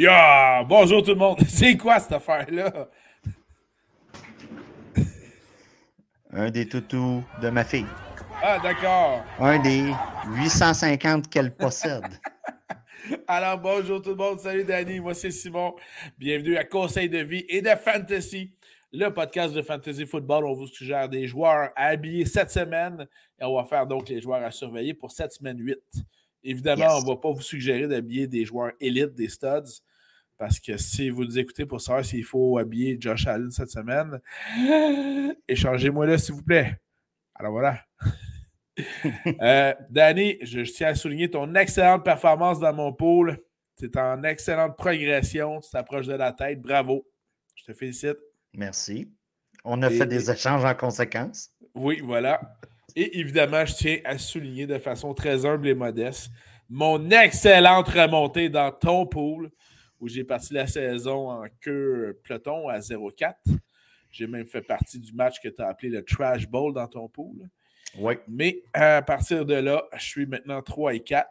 Yeah! Bonjour tout le monde. C'est quoi cette affaire-là? Un des toutous de ma fille. Ah, d'accord. Un des 850 qu'elle possède. Alors, bonjour tout le monde. Salut Danny. Moi, c'est Simon. Bienvenue à Conseil de vie et de Fantasy, le podcast de Fantasy Football. On vous suggère des joueurs à habiller cette semaine et on va faire donc les joueurs à surveiller pour cette semaine 8. Évidemment, Yes. on ne va pas vous suggérer d'habiller des joueurs élites, des studs, parce que si vous nous écoutez pour savoir s'il faut habiller Josh Allen cette semaine, échangez-moi là, s'il vous plaît. Alors voilà. Euh, Danny, je, je tiens à souligner ton excellente performance dans mon pool. C'est en excellente progression. Tu t'approches de la tête. Bravo. Je te félicite. Merci. On a Et- fait des échanges en conséquence. Oui, voilà. Et évidemment, je tiens à souligner de façon très humble et modeste mon excellente remontée dans ton pool, où j'ai parti la saison en queue peloton à 0-4. J'ai même fait partie du match que tu as appelé le Trash Bowl dans ton pool. Oui. Mais à partir de là, je suis maintenant 3 et 4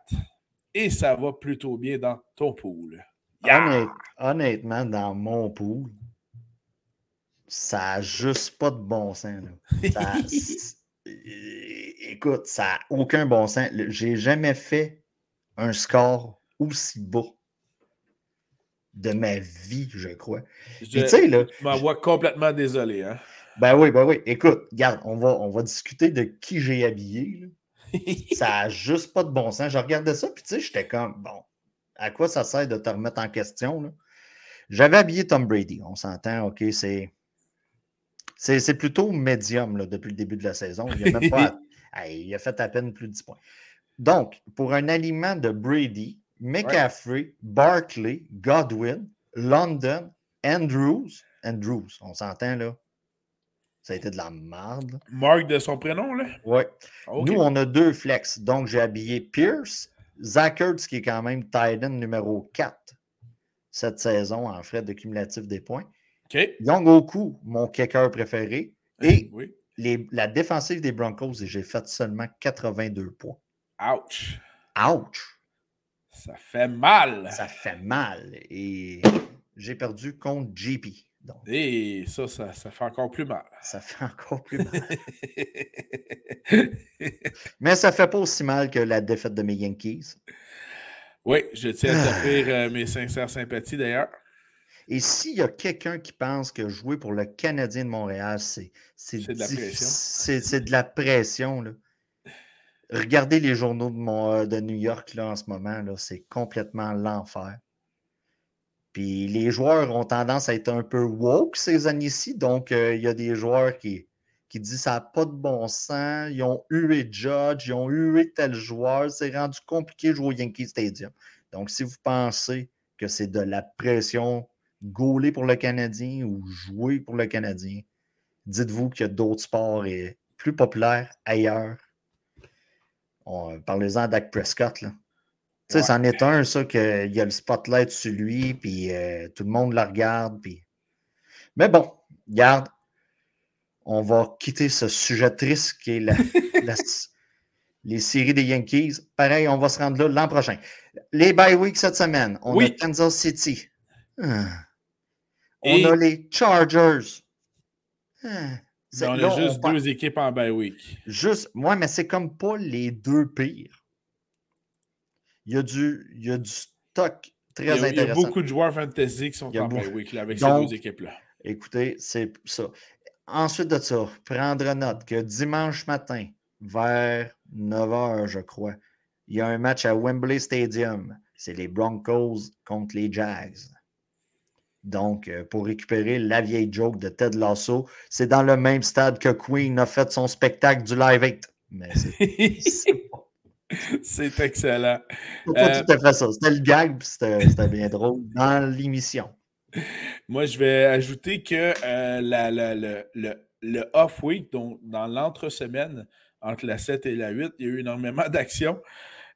et ça va plutôt bien dans ton pool. Yeah! Honnête- honnêtement, dans mon pool, ça n'a juste pas de bon sens. là. Ça- c'est- écoute, ça n'a aucun bon sens. J'ai jamais fait un score aussi bas de ma vie, je crois. Je, tu sais, là, je m'envoie complètement désolé. Hein? ben oui, ben oui. Écoute, regarde, on va, on va discuter de qui j'ai habillé. là. ça n'a juste pas de bon sens. Je regardais ça, puis tu sais, j'étais comme, bon, à quoi ça sert de te remettre en question? J'avais habillé Tom Brady, on s'entend, OK, c'est. C'est c'est plutôt médium là, depuis le début de la saison. Il a, même pas, Hey, il a fait à peine plus de 10 points. Donc, pour un aliment de Brady, McCaffrey, Barkley, Godwin, London, Andrews, Andrews, on s'entend là. Ça a été de la merde. là. Marc de son prénom, là? Ouais. Ok. Nous, on a deux flex. Donc, j'ai habillé Pierce, Zach Ertz, qui est quand même tight end numéro 4 cette saison en frais de cumulatif des points. OK. Young Oku, mon kicker préféré. Et Oui. les- la défensive des Broncos, et j'ai fait seulement 82 points. Ouch. Ouch! Ça fait mal. Ça fait mal. Et j'ai perdu contre JP. Donc, Et ça, ça, ça fait encore plus mal. ça fait encore plus mal. Mais ça fait pas aussi mal que la défaite de mes Yankees. oui, je tiens à t'offrir euh, mes sincères sympathies d'ailleurs. Et s'il y a quelqu'un qui pense que jouer pour le Canadien de Montréal, c'est de la pression. C'est de la pression. là. Regardez les journaux euh, de New York là, en ce moment, là, c'est complètement l'enfer. Puis les joueurs ont tendance à être un peu woke ces années-ci, donc euh, il y a des joueurs qui, qui disent ça n'a pas de bon sens, ils ont hué Judge, ils ont hué tel joueur, c'est rendu compliqué de jouer au Yankee Stadium. Donc si vous pensez que c'est de la pression gauler pour le Canadien ou jouer pour le Canadien, dites-vous qu'il y a d'autres sports et plus populaires ailleurs. On- Parlez-en à Dak Prescott. Là. Tu sais, Ouais. c'en est un, ça, qu'il y a le spotlight sur lui, puis euh, tout le monde le regarde. Puis... Mais bon, garde, on va quitter ce sujet triste qui est la- la- les séries des Yankees. Pareil, on va se rendre là l'an prochain. Les bye week cette semaine, on Oui. a Kansas City. Ah. On a les Chargers. Ah. C'est- on là, a juste deux équipes en bye week. Juste, moi, mais c'est comme pas les deux pires. Il y a du, il y a du stock très Il a, il y a intéressant. beaucoup de joueurs fantasy qui sont en bye week là, avec Donc- ces deux équipes-là. Écoutez, c'est ça. Ensuite de ça, prendre note que dimanche matin, vers 9h, je crois, il y a un match à Wembley Stadium. C'est les Broncos contre les Jags. Donc, euh, pour récupérer la vieille joke de Ted Lasso, c'est dans le même stade que Queen a fait son spectacle du Live 8. Mais c'est excellent. c'est pas Euh, tout à fait ça? C'était le gag, puis c'était bien drôle dans l'émission. Moi, je vais ajouter que euh, la- la- le, le- le off-week, donc dans l'entre-semaine, entre la 7 et la 8, il y a eu énormément d'actions.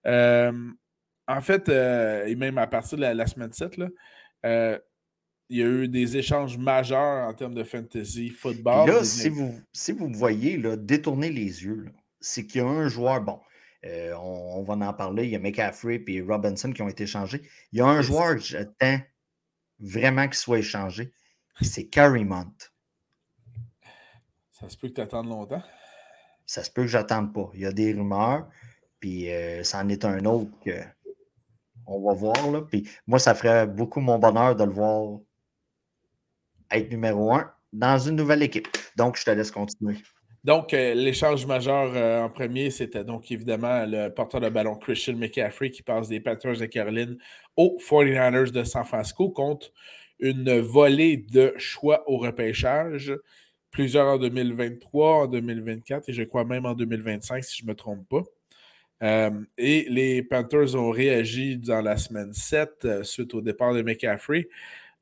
Euh, en fait, et même à partir de la, semaine 7, là, euh, il y a eu des échanges majeurs en termes de fantasy football. Là, si vous, si vous voyez là, détourner les yeux, c'est qu'il y a un joueur, bon, euh, on, on va en parler, il y a McCaffrey et Robinson qui ont été changés. Il y a un joueur que j'attends vraiment qu'il soit échangé, c'est Carrie Mont. Ça se peut que tu attendes longtemps. Ça se peut que j'attende pas. Il y a des rumeurs, puis euh, ça en est un autre que on va voir. Là. Puis moi, ça ferait beaucoup mon bonheur de le voir être numéro un dans une nouvelle équipe. Donc, je te laisse continuer. Donc, euh, l'échange majeur euh, en premier, c'était donc évidemment le porteur de ballon Christian McCaffrey qui passe des Panthers de Caroline aux 49ers de San Francisco contre une volée de choix au repêchage. Plusieurs en 2023, en 2024 et je crois même en 2025 si je ne me trompe pas. Euh, et les Panthers ont réagi dans la semaine 7 suite au départ de McCaffrey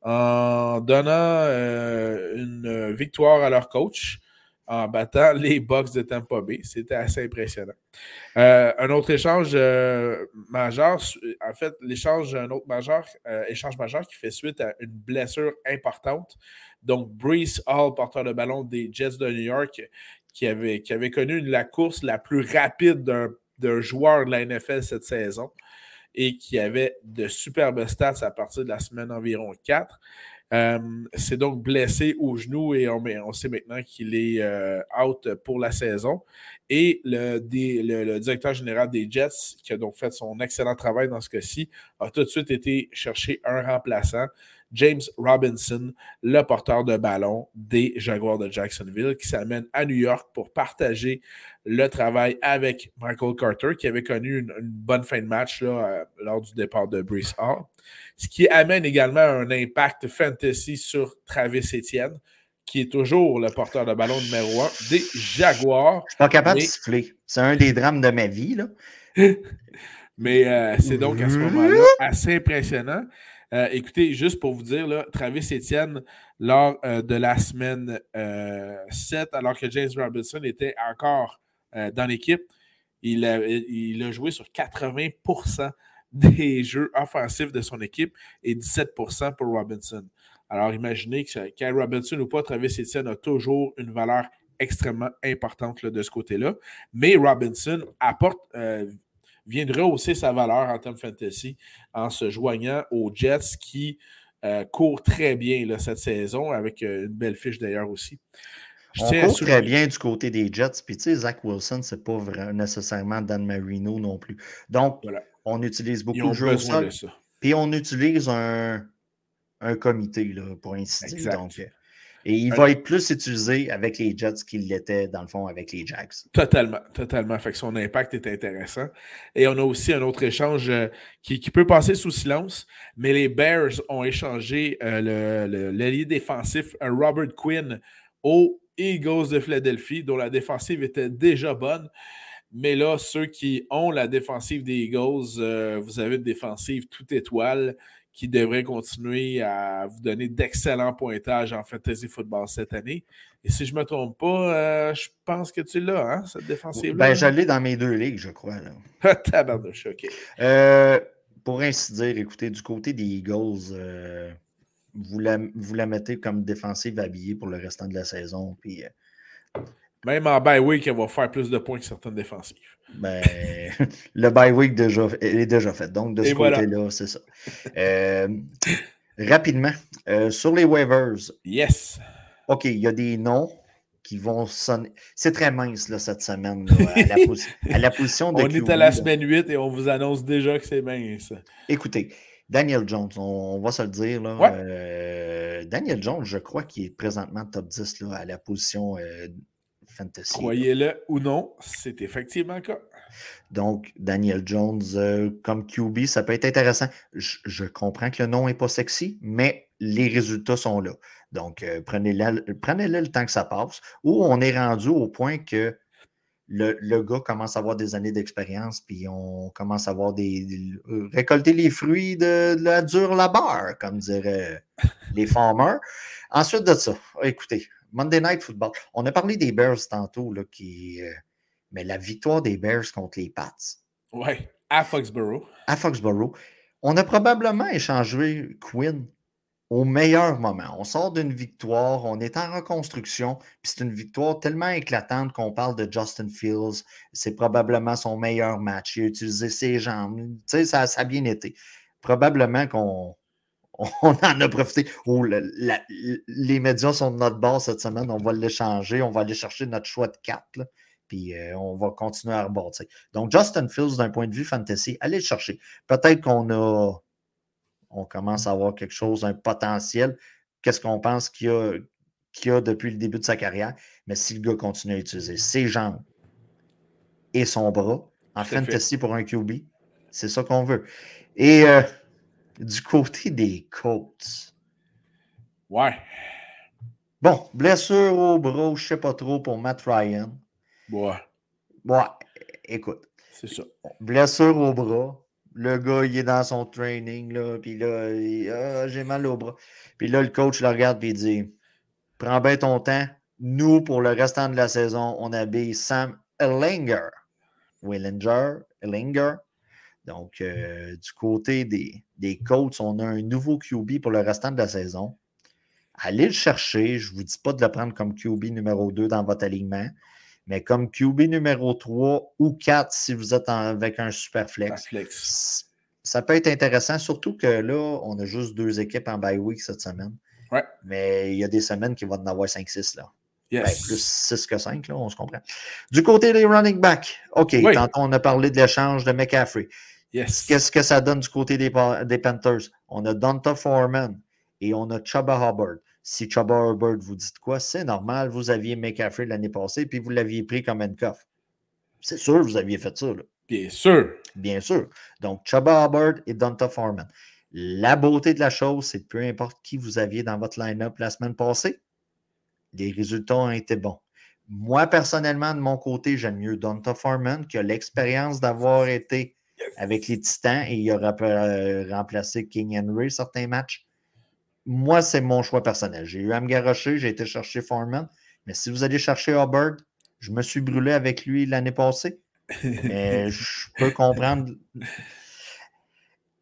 en donnant une victoire à leur coach en battant les Bucks de Tampa Bay. C'était assez impressionnant. Euh, un autre échange euh, majeur, en fait, l'échange, un autre majeur, euh, échange majeur qui fait suite à une blessure importante. Donc, Brees Hall, porteur de ballon des Jets de New York, qui avait, qui avait connu la course la plus rapide d'un joueur de la NFL cette saison et qui avait de superbes stats à partir de la semaine environ 4. Euh, c'est donc blessé au genou et on, sait maintenant qu'il est euh, out pour la saison. Et le, le, directeur général des Jets, qui a donc fait son excellent travail dans ce cas-ci, a tout de suite été chercher un remplaçant. James Robinson, le porteur de ballon des Jaguars de Jacksonville, qui s'amène à New York pour partager le travail avec Michael Carter, qui avait connu une, bonne fin de match là, euh, lors du départ de Brees Hall. Ce qui amène également un impact fantasy sur Travis Etienne, qui est toujours le porteur de ballon numéro un des Jaguars. Je suis pas capable de siffler. C'est un des drames de ma vie. Là. Mais euh, c'est donc à ce moment-là assez impressionnant. Euh, écoutez, juste pour vous dire, là, Travis Etienne, lors euh, de la semaine 7, euh, alors que James Robinson était encore dans l'équipe, il a, joué sur 80% des jeux offensifs de son équipe et 17% pour Robinson. Alors imaginez que Kyle Robinson ou pas, Travis Etienne a toujours une valeur extrêmement importante de ce côté-là. Mais Robinson apporte viendrait hausser sa valeur en termes fantasy en se joignant aux Jets qui euh, courent très bien là, cette saison, avec euh, une belle fiche d'ailleurs aussi. Je on court très bien du côté des Jets. Puis, tu sais, Zach Wilson, c'est pas nécessairement Dan Marino non plus. Donc, on utilise beaucoup de jeux Puis, on utilise un, un comité, là, pour ainsi dire. Et il va être plus utilisé avec les Jets qu'il l'était, dans le fond, avec les Jags. Totalement, totalement. Fait que son impact est intéressant. Et on a aussi un autre échange euh, qui, peut passer sous silence, mais les Bears ont échangé euh, l'allié défensif euh, Robert Quinn aux Eagles de Philadelphie, dont la défensive était déjà bonne. Mais là, ceux qui ont la défensive des Eagles, vous avez une défensive toute étoile qui devrait continuer à vous donner d'excellents pointages en fantasy football cette année. Et si je ne me trompe pas, euh, je pense que tu l'as, hein, cette défensive-là. Ben, je l'ai dans mes deux ligues, je crois. Tabarnouche, OK. Euh, pour ainsi dire, écoutez, du côté des Eagles, euh, vous, la, vous la mettez comme défensive habillée pour le restant de la saison. Puis, même en bye week, elle va faire plus de points que certaines défensives. Ben, le bye week déjà, est déjà fait. Donc, de ce côté-là, c'est ça. Euh, rapidement, euh, sur les waivers. Yes. OK, il y a des noms qui vont sonner. C'est très mince là, cette semaine, à, la position de On est à la semaine 8 et on vous annonce déjà que c'est mince. Écoutez, Daniel Jones, on, va se le dire. Là, euh, Daniel Jones, je crois qu'il est présentement top 10 là, à la position fantasy. Croyez-le ou non, c'est effectivement le cas. Donc, Daniel Jones euh, comme QB, ça peut être intéressant. Je, comprends que le nom n'est pas sexy, mais les résultats sont là. Donc, euh, prenez-le prenez le temps que ça passe. Ou on est rendu au point que le, gars commence à avoir des années d'expérience, puis on commence à avoir des, euh, récolter les fruits de, de la dure labeur, comme diraient les farmers. Ensuite de ça, écoutez, Monday Night Football. On a parlé des Bears tantôt, là, qui, euh, mais la victoire des Bears contre les Pats. Oui, à Foxborough. À Foxborough. On a probablement échangé Quinn au meilleur moment. On sort d'une victoire, on est en reconstruction, puis c'est une victoire tellement éclatante qu'on parle de Justin Fields. C'est probablement son meilleur match. Il a utilisé ses jambes. Tu sais, ça, ça a bien été. Probablement qu'on on en a profité. Oh, les médias sont de notre bord cette semaine. On va l'échanger. On va aller chercher notre choix de 4. puis euh, on va continuer à rebâtir. Donc, Justin Fields, d'un point de vue fantasy, allez le chercher. Peut-être qu'on a. On commence à avoir quelque chose, un potentiel. Qu'est-ce qu'on pense qu'il a, a depuis le début de sa carrière? Mais si le gars continue à utiliser ses jambes et son bras en fantasy pour un QB, c'est ça qu'on veut. Et. Euh, du côté des Colts. Ouais. Bon, blessure au bras, je sais pas trop pour Matt Ryan. Ouais. Ouais, écoute. C'est ça. Blessure au bras. Le gars, il est dans son training, là, puis là, ah, j'ai mal au bras. Puis là, le coach le regarde et il dit Prends bien ton temps. Nous, pour le restant de la saison, on habille Sam Ellinger. Willinger, Ellinger, donc, euh, du côté des, des Colts, on a un nouveau QB pour le restant de la saison. Allez le chercher. Je ne vous dis pas de le prendre comme QB numéro 2 dans votre alignement, mais comme QB numéro 3 ou 4 si vous êtes avec un super flex. Ça peut être intéressant, surtout que là, on a juste deux équipes en bye week cette semaine. Ouais. Mais il y a des semaines qui vont en avoir 5-6 là. Ben, plus 6 que 5, là, on se comprend. Du côté des running backs, OK, quand on a parlé de l'échange de McCaffrey. Qu'est-ce que ça donne du côté des, Panthers? On a Donta Foreman et on a Chuba Hubbard. Si Chuba Hubbard vous dites quoi, c'est normal, vous aviez McCaffrey l'année passée, puis vous l'aviez pris comme handcuff. C'est sûr, vous aviez fait ça. Là. Bien sûr. Bien sûr. Donc, Chuba Hubbard et Donta Foreman. La beauté de la chose, c'est que peu importe qui vous aviez dans votre line-up la semaine passée, les résultats ont été bons. Moi, personnellement, de mon côté, j'aime mieux Donta Foreman, qui a l'expérience d'avoir été avec les Titans et il aura euh, remplacé King Henry certains matchs. Moi, c'est mon choix personnel. J'ai eu à me garocher, j'ai été chercher Foreman. Mais si vous allez chercher Hubbard, je me suis brûlé avec lui l'année passée. Mais je peux comprendre.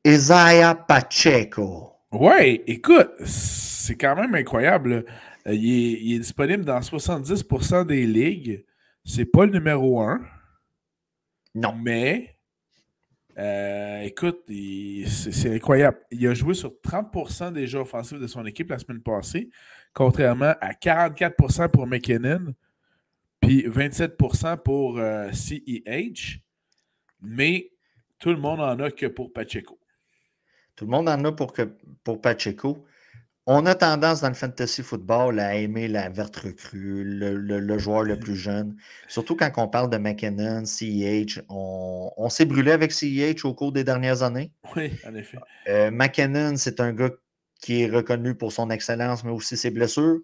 Isaiah Pacheco. Ouais, écoute, c'est quand même incroyable. Euh, il est, disponible dans 70% des ligues. C'est pas le numéro 1. Non. Mais euh, écoute, c'est incroyable. Il a joué sur 30% des jeux offensifs de son équipe la semaine passée, contrairement à 44% pour McKinnon, puis 27% pour CEH. Euh, Mais tout le monde en a que pour Pacheco. Tout le monde en a pour, que, pour Pacheco. On a tendance dans le fantasy football à aimer la verte recrue, le, joueur le plus jeune. Surtout quand on parle de McKinnon, CEH. On, s'est brûlé avec CEH au cours des dernières années. Oui, en effet. Euh, McKinnon, c'est un gars qui est reconnu pour son excellence, mais aussi ses blessures.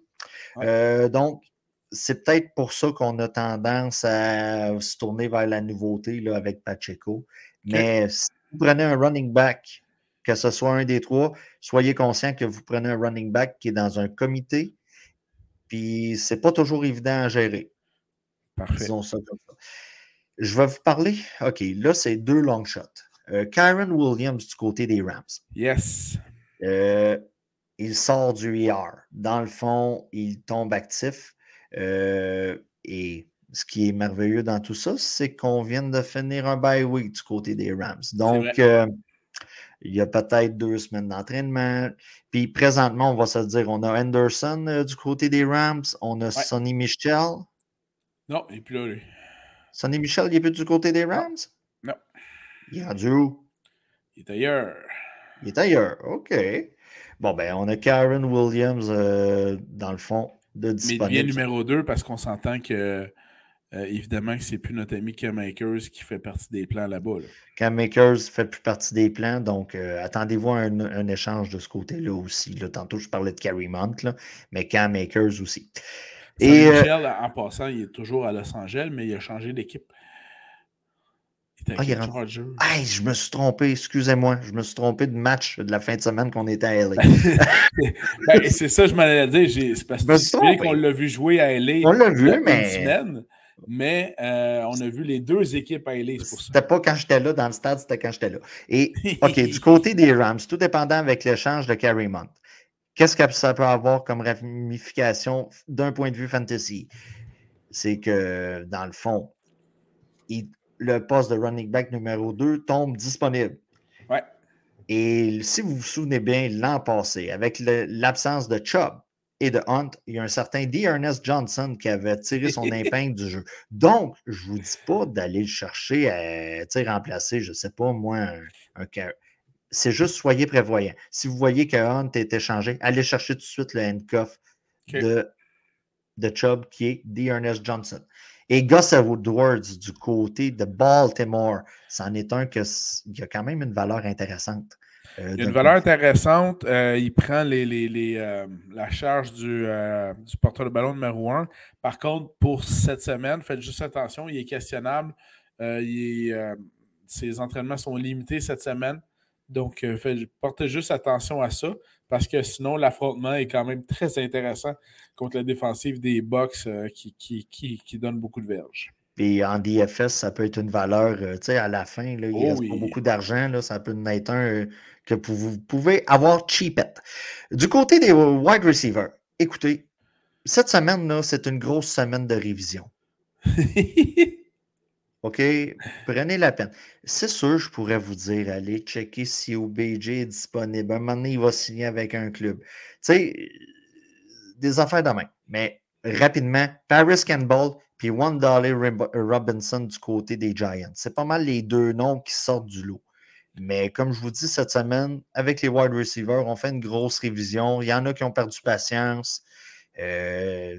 Euh, donc, c'est peut-être pour ça qu'on a tendance à se tourner vers la nouveauté là, avec Pacheco. Mais si vous prenez un running back que ce soit un des trois, soyez conscient que vous prenez un running back qui est dans un comité, puis c'est pas toujours évident à gérer. Parfait. Je vais vous parler. OK, là, c'est deux long shots. Euh, Kyron Williams du côté des Rams. Yes. Euh, il sort du ER. Dans le fond, il tombe actif. Euh, et ce qui est merveilleux dans tout ça, c'est qu'on vient de finir un bye week du côté des Rams. Donc, il y a peut-être deux semaines d'entraînement. Puis présentement, on va se dire, on a Anderson euh, du côté des Rams, on a Sonny Michel. Non, il n'est plus là, lui. Sonny Michel, il n'est plus du côté des Rams? Non. Il est rendu où? Il est ailleurs. Il est ailleurs, OK. Bon, ben, on a Karen Williams, euh, dans le fond, de disponible. Mais il devient numéro 2 parce qu'on s'entend que euh, évidemment que c'est plus notre ami Cam Makers qui fait partie des plans là-bas. Cam Makers fait plus partie des plans, donc euh, attendez-vous à un, échange de ce côté-là aussi. Tantôt, je parlais de Carrie Mount, mais Cam Makers aussi. Et, euh, Michel, en passant, il est toujours à Los Angeles, mais il a changé d'équipe. Il ah, je me suis trompé, excusez-moi. Je me suis trompé de match de la fin de semaine qu'on était à LA. Ben, c'est ça, je m'en allais dire. C'est parce que qu'on l'a vu jouer à LA. On l'a vu, mais. Mais euh, on a vu les deux équipes à aller, pour ça. C'était pas quand j'étais là dans le stade, c'était quand j'étais là. Et OK, du côté des Rams, tout dépendant avec l'échange de Carrie Mount. Qu'est-ce que ça peut avoir comme ramification d'un point de vue fantasy? C'est que, dans le fond, le poste de running back numéro 2 tombe disponible. Ouais. Et si vous vous souvenez bien, l'an passé, avec l'absence de Chubb et de Hunt, il y a un certain D. Ernest Johnson qui avait tiré son épingle du jeu. Donc, je ne vous dis pas d'aller le chercher à remplacer, je ne sais pas, moi, un, un c'est juste soyez prévoyant. Si vous voyez que Hunt est échangé, allez chercher tout de suite le handcuff de, de Chubb qui est D. Ernest Johnson. Et Gus Edwards du côté de Baltimore, c'en est un qui a quand même une valeur intéressante. Euh, il y a une valeur intéressante. Euh, il prend les, euh, la charge du, du, porteur de ballon numéro 1. Par contre, pour cette semaine, faites juste attention, il est questionnable. ses entraînements sont limités cette semaine. Donc, portez juste attention à ça parce que sinon, l'affrontement est quand même très intéressant contre la défensive des Bucks qui, qui, qui, donne beaucoup de verges. Puis en DFS, ça peut être une valeur, tu sais, à la fin, là, il oh reste pas beaucoup d'argent, ça peut être un que vous pouvez avoir cheapette. Du côté des wide receivers, écoutez, cette semaine, c'est une grosse semaine de révision. OK? Prenez la peine. C'est sûr, je pourrais vous dire, allez checker si OBJ est disponible. Un moment donné, il va signer avec un club. Tu sais, des affaires de main. Mais rapidement, Paris Campbell puis One Robinson du côté des Giants. C'est pas mal les deux noms qui sortent du lot. Mais comme je vous dis, cette semaine, avec les wide receivers, on fait une grosse révision. Il y en a qui ont perdu patience. Euh,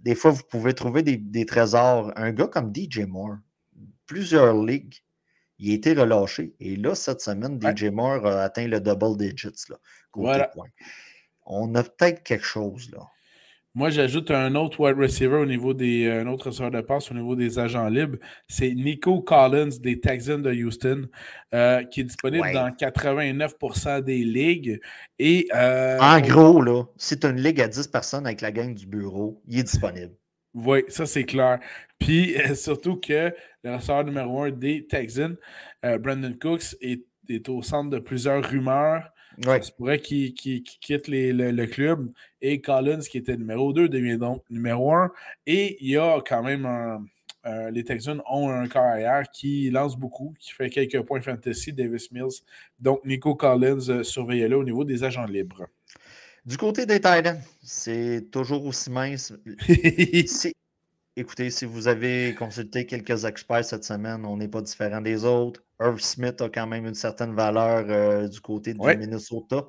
des fois, vous pouvez trouver des, trésors. Un gars comme DJ Moore, plusieurs ligues, il a été relâché. Et là, cette semaine, DJ Moore a atteint le double digits. Là, voilà. On a peut-être quelque chose là. Moi, j'ajoute un autre wide receiver au niveau des. Euh, un autre receveur de passe au niveau des agents libres. C'est Nico Collins des Texans de Houston, euh, qui est disponible dans 89% des ligues. Et, euh, en gros, là, c'est une ligue à 10 personnes avec la gang du bureau, il est disponible. Oui, ça c'est clair. Puis surtout que le receveur numéro un des Texans, Brandon Cooks, est, est au centre de plusieurs rumeurs. Ouais. Ça pourrait qu'il quitte le, club. Et Collins, qui était numéro 2, devient donc numéro 1. Et il y a quand même un. Euh, les Texans ont un carrière qui lance beaucoup, qui fait quelques points fantasy, Davis Mills. Donc, Nico Collins, euh, surveillez-le au niveau des agents libres. Du côté des Titans, c'est toujours aussi mince. Écoutez, si vous avez consulté quelques experts cette semaine, on n'est pas différent des autres. Irv Smith a quand même une certaine valeur euh, du côté du Minnesota.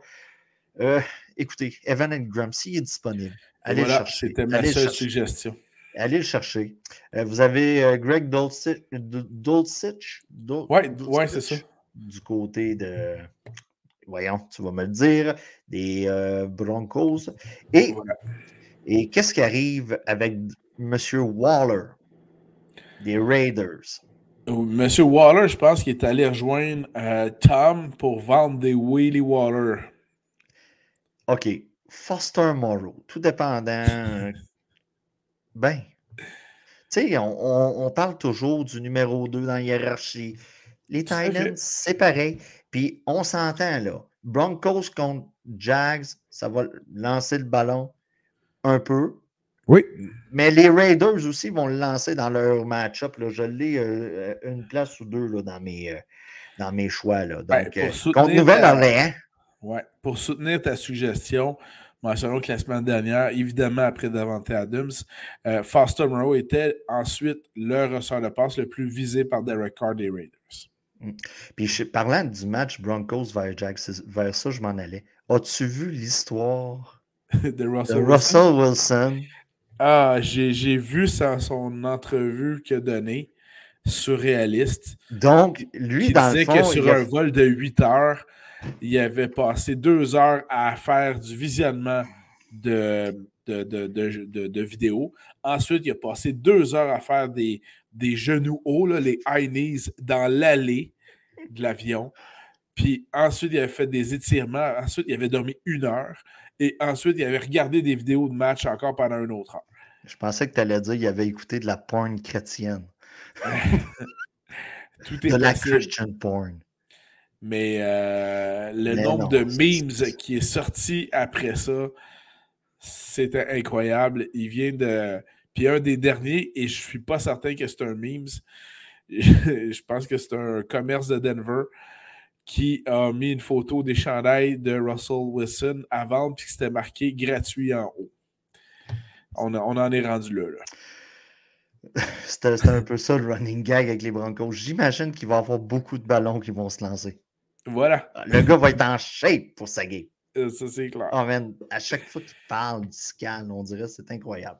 Euh, écoutez, Evan Ingram, s'il est disponible, allez le chercher. C'était ma seule suggestion. Allez le chercher. Euh, vous avez Greg Dulcich. Oui, ouais, c'est ça. Du côté de. Voyons, tu vas me le dire. Des Broncos. Et, et qu'est-ce qui arrive avec Monsieur Waller des Raiders. Monsieur Waller, je pense qu'il est allé rejoindre euh, Tom pour vendre des Willy Waller. OK. Foster Morrow, tout dépendant. ben, tu sais, on, parle toujours du numéro 2 dans la hiérarchie. Les Titans, c'est pareil. Puis on s'entend là. Broncos contre Jags, ça va lancer le ballon un peu. Oui. Mais les Raiders aussi vont le lancer dans leur match-up. Je l'ai euh, une place ou deux là, dans, mes, euh, dans mes choix. Là. Ben, Donc, euh, contre Nouvelle-Orléans. Ouais. Pour soutenir ta suggestion, mentionnons que la semaine dernière, évidemment après Davante Adams, Foster Moreau était ensuite le ressort de passe le plus visé par Derek Carr des Raiders. Mm. Puis parlant du match Broncos vers Jags, vers ça je m'en allais. As-tu vu l'histoire de Russell Wilson? Ah, j'ai vu ça, son entrevue qu'il a donnée, surréaliste. Donc, lui, dans disait le fond, que sur un vol de 8 heures, il avait passé deux heures à faire du visionnement de, de, de, vidéos. Ensuite, il a passé deux heures à faire des, des genoux hauts, les high knees, dans l'allée de l'avion. Puis ensuite, il avait fait des étirements. Ensuite, il avait dormi une heure. Et ensuite, il avait regardé des vidéos de match encore pendant une autre heure. Je pensais que tu allais dire qu'il avait écouté de la porn chrétienne. Tout est de la Christian porn. Mais euh, le nombre de memes qui est sorti après ça, c'était incroyable. Il vient de. Puis un des derniers, et je ne suis pas certain que c'est un memes. je pense que c'est un commerce de Denver qui a mis une photo des chandails de Russell Wilson à vendre, puis c'était marqué gratuit en haut. On, en est rendu là. C'était un peu ça le running gag avec les Broncos. J'imagine qu'il va y avoir beaucoup de ballons qui vont se lancer. Voilà. Le gars va être en shape pour sa game. Euh, ça, c'est clair. Oh à chaque fois qu'il parle du scan, on dirait que c'est incroyable.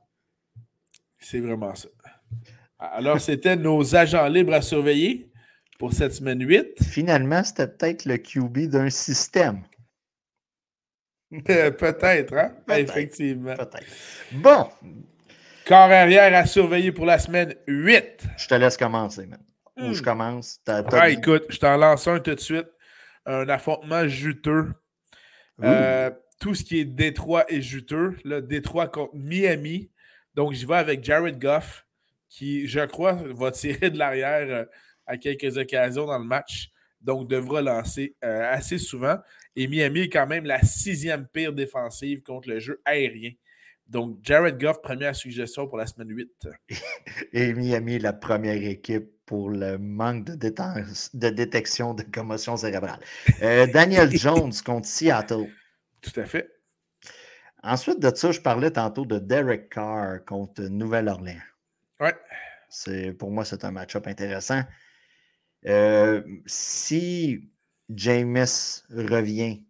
C'est vraiment ça. Alors, c'était nos agents libres à surveiller pour cette semaine 8. Finalement, c'était peut-être le QB d'un système. peut-être, hein? Effectivement. Peut-être. Bon. Corps arrière à surveiller pour la semaine 8. Je te laisse commencer, man. Où je hmm. commence? Ah, écoute, je t'en lance un tout de suite. Un affrontement juteux. Euh, tout ce qui est Détroit et juteux. Là, Détroit contre Miami. Donc, j'y vais avec Jared Goff, qui, je crois, va tirer de l'arrière euh, à quelques occasions dans le match. Donc, devra lancer euh, assez souvent. Et Miami est quand même la sixième pire défensive contre le jeu aérien. Donc, Jared Goff, première suggestion pour la semaine 8. Et Miami est la première équipe pour le manque de, de détection de commotion cérébrale. Euh, Daniel Jones contre Seattle. Tout à fait. Ensuite de ça, je parlais tantôt de Derek Carr contre Nouvelle-Orléans. Ouais. Pour moi, c'est un match-up intéressant. Euh, si James revient,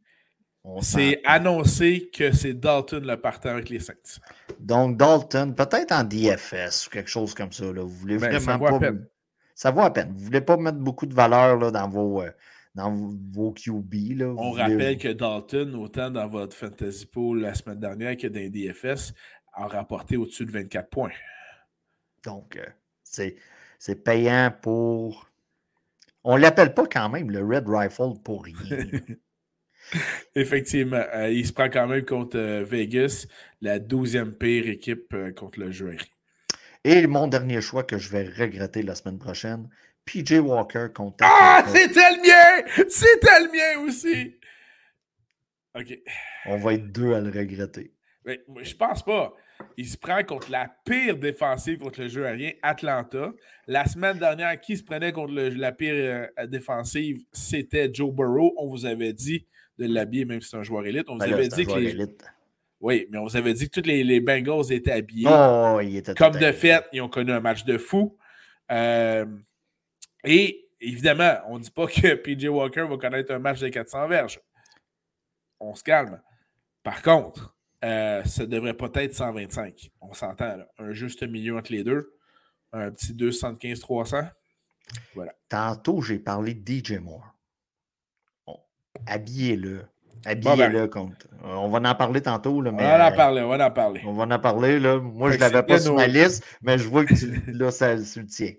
c'est annoncé que c'est Dalton le partant avec les Saints. Donc, Dalton, peut-être en DFS ou quelque chose comme ça. Là. Vous voulez ben, vraiment ça vaut pas. À peine. Ça vaut à peine. Vous ne voulez pas mettre beaucoup de valeur là, dans vos. Euh, dans vos QB. Là. On rappelle que Dalton, autant dans votre Fantasy Pool la semaine dernière que dans les DFS, a rapporté au-dessus de 24 points. Donc, euh, c'est payant pour. On ne l'appelle pas quand même le Red Rifle pour rien. Effectivement. Euh, il se prend quand même contre euh, Vegas, la 12e pire équipe contre le jeu Et mon dernier choix que je vais regretter la semaine prochaine, PJ Walker contre. Ah, c'était le mien! C'était le mien aussi! OK. On va être deux à le regretter. Mais, je pense pas. Il se prend contre la pire défensive contre le jeu aérien, Atlanta. La semaine dernière, qui se prenait contre la pire euh, défensive, c'était Joe Burrow. On vous avait dit de l'habiller, même si c'est un joueur élite. On vous ben avait dit que les... Oui, mais on vous avait dit que tous les, Bengals étaient habillés. Oh, Comme de fait, ils ont connu un match de fou. Euh, et évidemment, on ne dit pas que PJ Walker va connaître un match de 400 verges. On se calme. Par contre, euh, ça devrait pas être 125. On s'entend. Un juste milieu entre les deux. Un petit 275-300. Voilà. Tantôt, j'ai parlé de DJ Moore. Habillez-le. Habillez-le ben, contre. On va en parler tantôt. Là, mais, on va en parler, on va en parler. On va en parler. Là. Moi, je ne l'avais pas sur ma liste, mais je vois que tu, là, ça, le tient.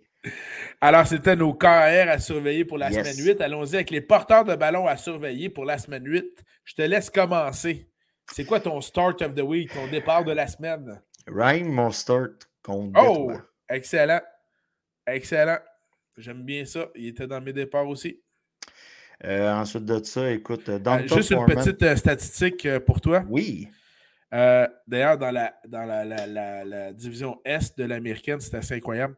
Alors, c'était nos KR à surveiller pour la semaine 8. Allons-y avec les porteurs de ballon à surveiller pour la semaine 8. Je te laisse commencer. C'est quoi ton start of the week, ton départ de la semaine? Ryan, mon start contre. Oh! Excellent. Excellent. J'aime bien ça. Il était dans mes départs aussi. Euh, ensuite de ça, écoute, euh, dans Juste une petite euh, statistique pour toi. Oui. D'ailleurs, dans, la, dans la, la, division Est de l'américaine, c'est assez incroyable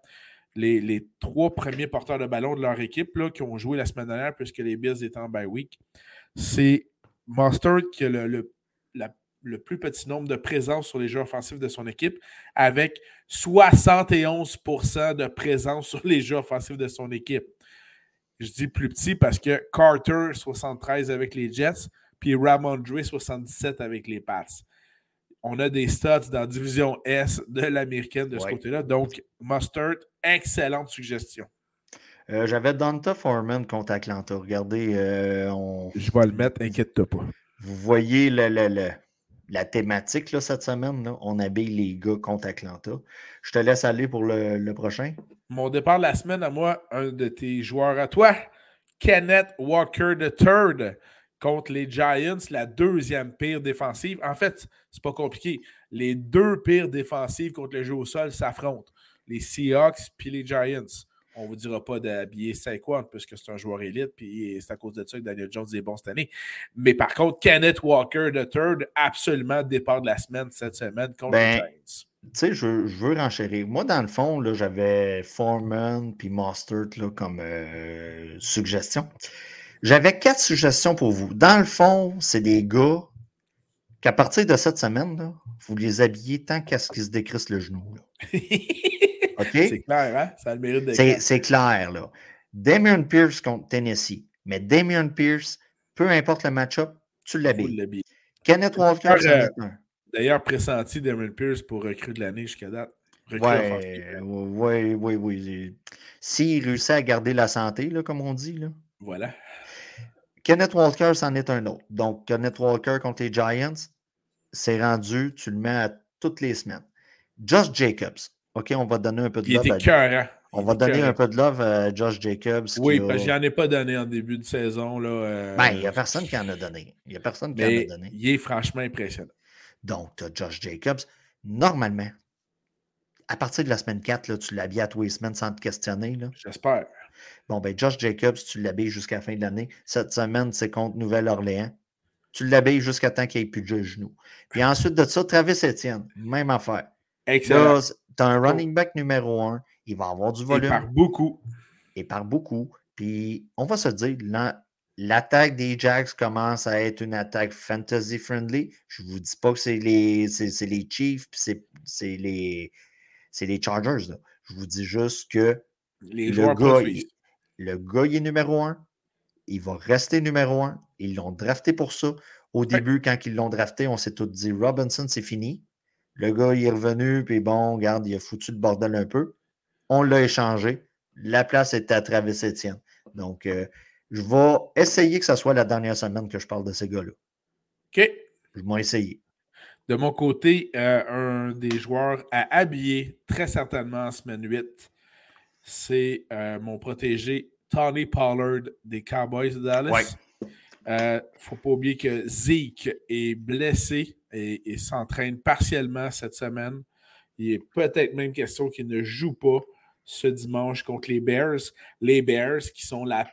les, trois premiers porteurs de ballon de leur équipe là, qui ont joué la semaine dernière, puisque les Bills étaient en bye week, c'est Mustard qui a le, le, plus petit nombre de présences sur les jeux offensifs de son équipe, avec 71% de présence sur les jeux offensifs de son équipe. Je dis plus petit parce que Carter, 73 avec les Jets, puis Ramondre, 77 avec les Pats on a des stats dans la division S de l'américaine de ce côté-là. Donc, Mustard, excellente suggestion. Euh, j'avais Donta Foreman contre Atlanta. Regardez, euh, on... je vais le mettre, inquiète-toi pas. Vous voyez la thématique là, cette semaine. On habille les gars contre Atlanta. Je te laisse aller pour le, prochain. Mon départ de la semaine à moi, un de tes joueurs à toi, Kenneth Walker III contre les Giants, la deuxième pire défensive. En fait, c'est pas compliqué. Les deux pires défensives contre le jeu au sol s'affrontent. Les Seahawks puis les Giants. On ne vous dira pas d'habiller Saquon puisque c'est un joueur élite, puis c'est à cause de ça que Daniel Jones est bon cette année. Mais par contre, Kenneth Walker de third, absolument départ de la semaine cette semaine contre les ben, Giants. Tu sais, je, veux renchérir. Moi, dans le fond, j'avais Foreman puis Mustard comme euh, suggestion. J'avais quatre suggestions pour vous. Dans le fond, c'est des gars qu'à partir de cette semaine, là, vous les habillez tant qu'à ce qu'ils se décrissent le genou. là. OK? C'est clair, hein? Ça a le mérite de C'est c'est clair, là. Damien Pierce contre Tennessee. Mais Damien Pierce, peu importe le match-up, tu l'habilles. Kenneth Walker, euh. D'ailleurs, pressenti Damon Pierce pour recrue de l'année jusqu'à date. Ouais, oui, oui, oui. S'il réussit à garder la santé, là, comme on dit, là. Voilà. Kenneth Walker, c'en est un autre. Donc, Kenneth Walker contre les Giants, c'est rendu, tu le mets à toutes les semaines. Josh Jacobs. OK, on va donner un peu de Il love. était à- cœurant. on Il va donner un peu de love à Josh Jacobs. Oui, a- parce que j'en ai pas donné en début de saison. Là, euh, Ben, il n'y a personne qui en a donné. Il n'y a personne qui en a donné. il est franchement impressionnant. Donc, tu as Josh Jacobs. Normalement, à partir de la semaine 4, là, tu l'habilles à tous les semaines sans te questionner. J'espère. Bon, ben, Josh Jacobs, tu l'habilles jusqu'à la fin de l'année. Cette semaine, c'est contre Nouvelle-Orléans. Tu l'habilles jusqu'à temps qu'il n'y ait plus de genou. Puis ensuite de ça, Travis Etienne, même affaire. Excellent. Là, tu as un running back numéro un. Il va avoir du Et volume par beaucoup. et par beaucoup. Puis, on va se dire, l'attaque des Jacks commence à être une attaque fantasy friendly. Je ne vous dis pas que c'est les, c'est, les Chiefs, puis c'est, les, c'est les Chargers. là. Je vous dis juste que Les le gars, il, le gars, il est numéro un. Il va rester numéro un. Ils l'ont drafté pour ça. Au début, quand ils l'ont drafté, on s'est tous dit Robinson, c'est fini. Le gars, il est revenu, puis bon, regarde, il a foutu le bordel un peu. On l'a échangé. La place était à Travis Etienne. Donc, euh, je vais essayer que ce soit la dernière semaine que je parle de ces gars-là. OK. Je vais essayer. De mon côté, euh, un des joueurs à habiller très certainement en semaine 8, c'est euh, mon protégé Tony Pollard des Cowboys de Dallas. Ouais. Euh, faut pas oublier que Zeke est blessé et, et s'entraîne partiellement cette semaine. Il est peut-être même question qu'il ne joue pas ce dimanche contre les Bears. Les Bears qui sont la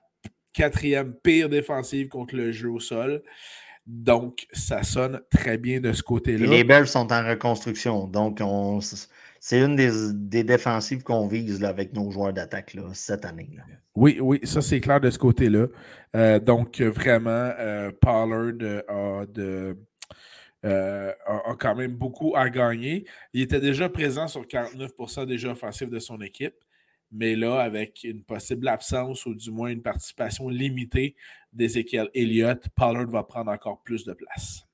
quatrième pire défensive contre le jeu au sol. Donc, ça sonne très bien de ce côté-là. les Bears sont en reconstruction. Donc, on, c'est une des, des défensives qu'on vise là, avec nos joueurs d'attaque là, cette année. là. Oui, oui, ça c'est clair de ce côté-là. Euh, donc, vraiment, euh, Pollard euh, a, de, euh, a, a quand même beaucoup à gagner. Il était déjà présent sur 49% des jeux offensifs de son équipe, mais là, avec une possible absence ou du moins une participation limitée d'Ezekiel Elliott, Pollard va prendre encore plus de place.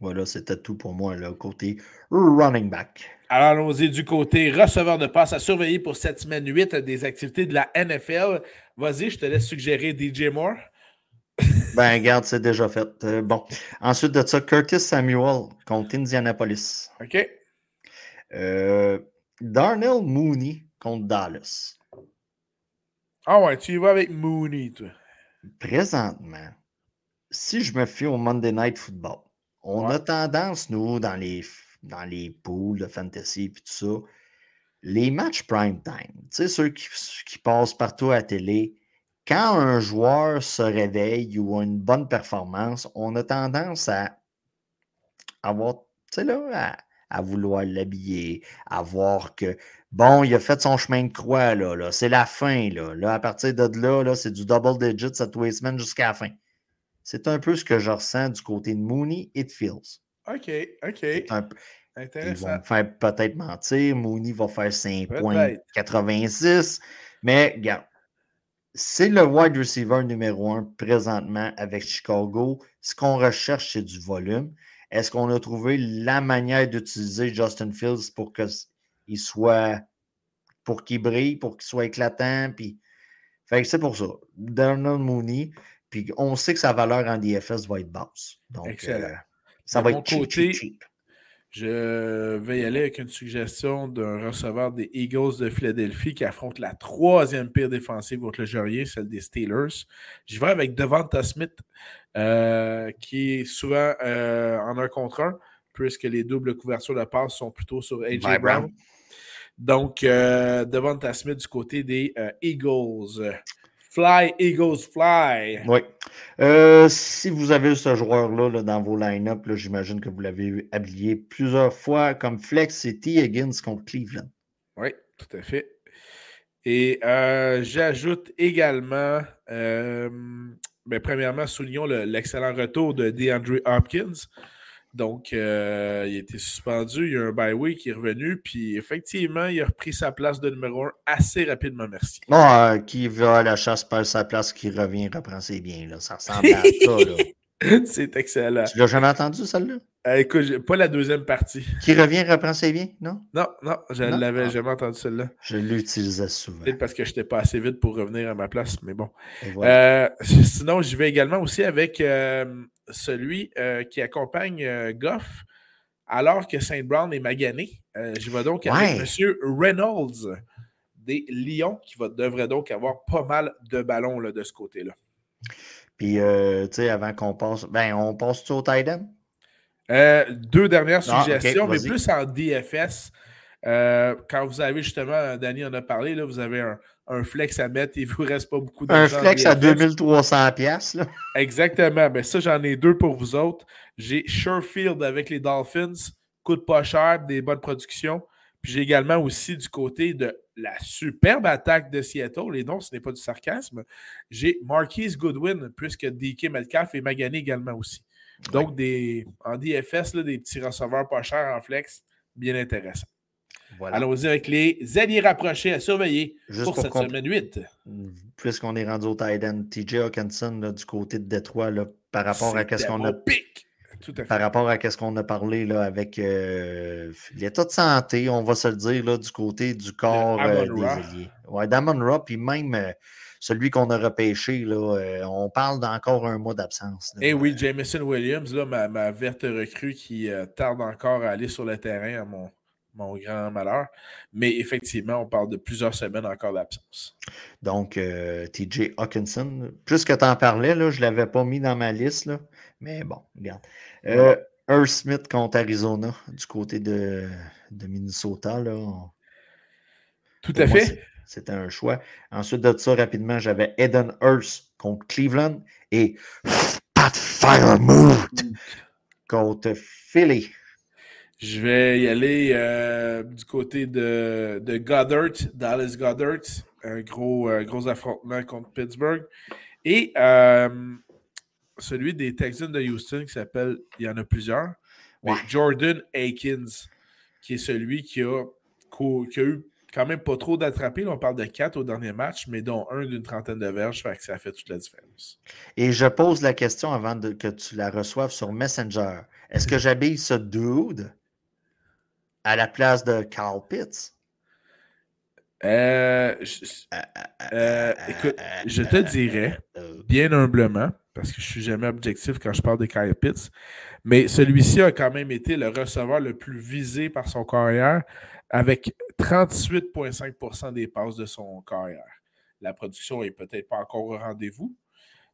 Voilà, c'était tout pour moi, là, côté running back. Alors, allons-y du côté receveur de passe à surveiller pour cette semaine 8 des activités de la NFL. Vas-y, je te laisse suggérer DJ Moore. Ben, regarde, c'est déjà fait. Euh, bon. Ensuite de ça, Curtis Samuel contre Indianapolis. OK. Euh, Darnell Mooney contre Dallas. Ah ouais, tu y vas avec Mooney, toi. Présentement, si je me fie au Monday Night Football, on Ouais. a tendance, nous, dans les, dans les pools de fantasy et tout ça, les matchs prime time, tu sais, ceux qui, qui passent partout à la télé, quand un joueur se réveille ou a une bonne performance, on a tendance à avoir, tu sais, là, à, à vouloir l'habiller, à voir que, bon, il a fait son chemin de croix, là, là c'est la fin, là. Là, à partir de là, là c'est du double digits à tous les semaines jusqu'à la fin. C'est un peu ce que je ressens du côté de Mooney et de Fields. OK, OK. Un peu- Ils vont Intéressant. me faire peut-être mentir. Mooney va faire 5 Peut-être. points 86. Mais regarde, c'est le wide receiver numéro un présentement avec Chicago. Ce qu'on recherche, c'est du volume. Est-ce qu'on a trouvé la manière d'utiliser Justin Fields pour qu'il soit pour qu'il brille, pour qu'il soit éclatant? Puis... Fait que c'est pour ça. Donald Mooney. Puis on sait que sa valeur en DFS va être basse. Donc, euh, ça De va être cheap, côté, cheap, cheap. Je vais y aller avec une suggestion d'un receveur des Eagles de Philadelphie qui affronte la troisième pire défensive contre le Jurier, celle des Steelers. J'y vais avec Devonta Smith, euh, qui est souvent euh, en un contre un, puisque les doubles couvertures de passe sont plutôt sur AJ. Brown. Donc, euh, Devonta Smith du côté des euh, Eagles. Fly, Eagles, fly. Oui. Euh, si vous avez ce joueur-là là, dans vos line-up, j'imagine que vous l'avez habillé plusieurs fois comme flex, T. Higgins contre Cleveland. Oui, tout à fait. Et euh, j'ajoute également, euh, ben, premièrement, soulignons l'excellent retour de DeAndre Hopkins. Donc, euh, il a été suspendu, il y a un bye week qui est revenu, puis effectivement, il a repris sa place de numéro un assez rapidement, merci. Bon, qui va à la chasse perd sa place, qui revient, reprend ses biens. Là. Ça ressemble à ça. Là. C'est excellent. Tu l'as jamais entendu, celle-là? Euh, écoute, pas la deuxième partie. Qui revient, reprend ses biens, non? Non, non, je ne l'avais ah. jamais entendu celle-là. Je l'utilisais souvent. Peut-être parce que je n'étais pas assez vite pour revenir à ma place, mais bon. Euh, sinon, je vais également aussi avec euh, celui qui accompagne Goff alors que Saint Brown est magané. je vais donc avec M. Reynolds des Lions qui va, devrait donc avoir pas mal de ballons là, de ce côté-là. Puis, tu sais, avant qu'on passe, ben, on passe-tu au tight euh, deux dernières ah, suggestions, mais plus en DFS. Euh, quand vous avez justement, Danny en a parlé, là, vous avez un, flex à mettre et il ne vous reste pas beaucoup d'argent. Un flex à 2300 pièces. Exactement. Ben, ça, j'en ai deux pour vous autres. J'ai Sherfield avec les Dolphins. Coûte pas cher, des bonnes productions. Puis j'ai également aussi du côté de la superbe attaque de Seattle, et non, ce n'est pas du sarcasme. J'ai Marquise Goodwin, puisque DK Metcalf est magané également aussi. Donc, des, en DFS, des petits receveurs pas chers en flex, bien intéressant. Allons-y avec les alliés rapprochés à surveiller pour, cette semaine 8. Puisqu'on est rendu au Titan, TJ Hawkinson du côté de Détroit, par rapport à ce qu'on a. Par rapport à ce qu'on a parlé là, avec euh, l'état de santé, on va se le dire, là, du côté du corps euh, des alliés. Ouais, Damon Ra, puis même euh, celui qu'on a repêché, là, euh, on parle d'encore un mois d'absence. Eh oui, Jameson Williams, là, ma, verte recrue qui euh, tarde encore à aller sur le terrain à mon, mon grand malheur. Mais effectivement, on parle de plusieurs semaines encore d'absence. Donc, euh, TJ Hawkinson, plus que tu en parlais, là, je ne l'avais pas mis dans ma liste, là, mais bon, regarde. Earth Smith contre Arizona, du côté de, de Minnesota. Là, Tout à fait. C'était un choix. Ensuite de ça, rapidement, j'avais Eden Hurst contre Cleveland et Pat Firemood contre Philly. Je vais y aller euh, du côté de, de, Goddard, Dallas Goddard. Un gros, euh, gros affrontement contre Pittsburgh. Et euh, celui des Texans de Houston qui s'appelle, il y en a plusieurs, Jordan Aikins, qui est celui qui a, qui a eu quand même pas trop d'attrapés. On parle de quatre au dernier match, mais dont un d'une trentaine de verges, fait que ça fait toute la différence. Et je pose la question avant que tu la reçoives sur Messenger. Est-ce que j'habille ce dude à la place de Carl Pitts? Euh, euh, écoute, je te dirais, bien humblement, parce que je suis jamais objectif quand je parle de Kyle Pitts, mais celui-ci a quand même été le receveur le plus visé par son carrière avec 38,5% des passes de son carrière. La production n'est peut-être pas encore au rendez-vous,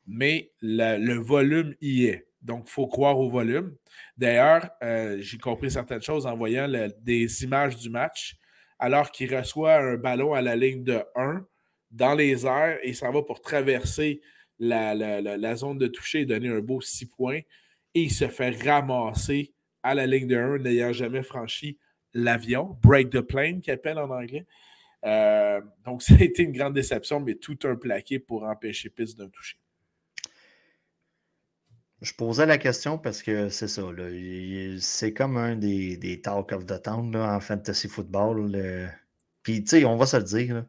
mais le volume y est. Donc, il faut croire au volume. D'ailleurs, euh, j'ai compris certaines choses en voyant des images du match. Alors qu'il reçoit un ballon à la ligne de 1 dans les airs et ça va pour traverser la, la, zone de toucher et donner un beau 6 points. Et il se fait ramasser à la ligne de 1, n'ayant jamais franchi l'avion, break the plane, qui appelle en anglais. Euh, donc, ça a été une grande déception, mais tout un plaqué pour empêcher Pitts d'un toucher. Je posais la question parce que c'est ça. C'est comme un des, des talk of the town en fantasy football. Puis, tu sais, on va se le dire.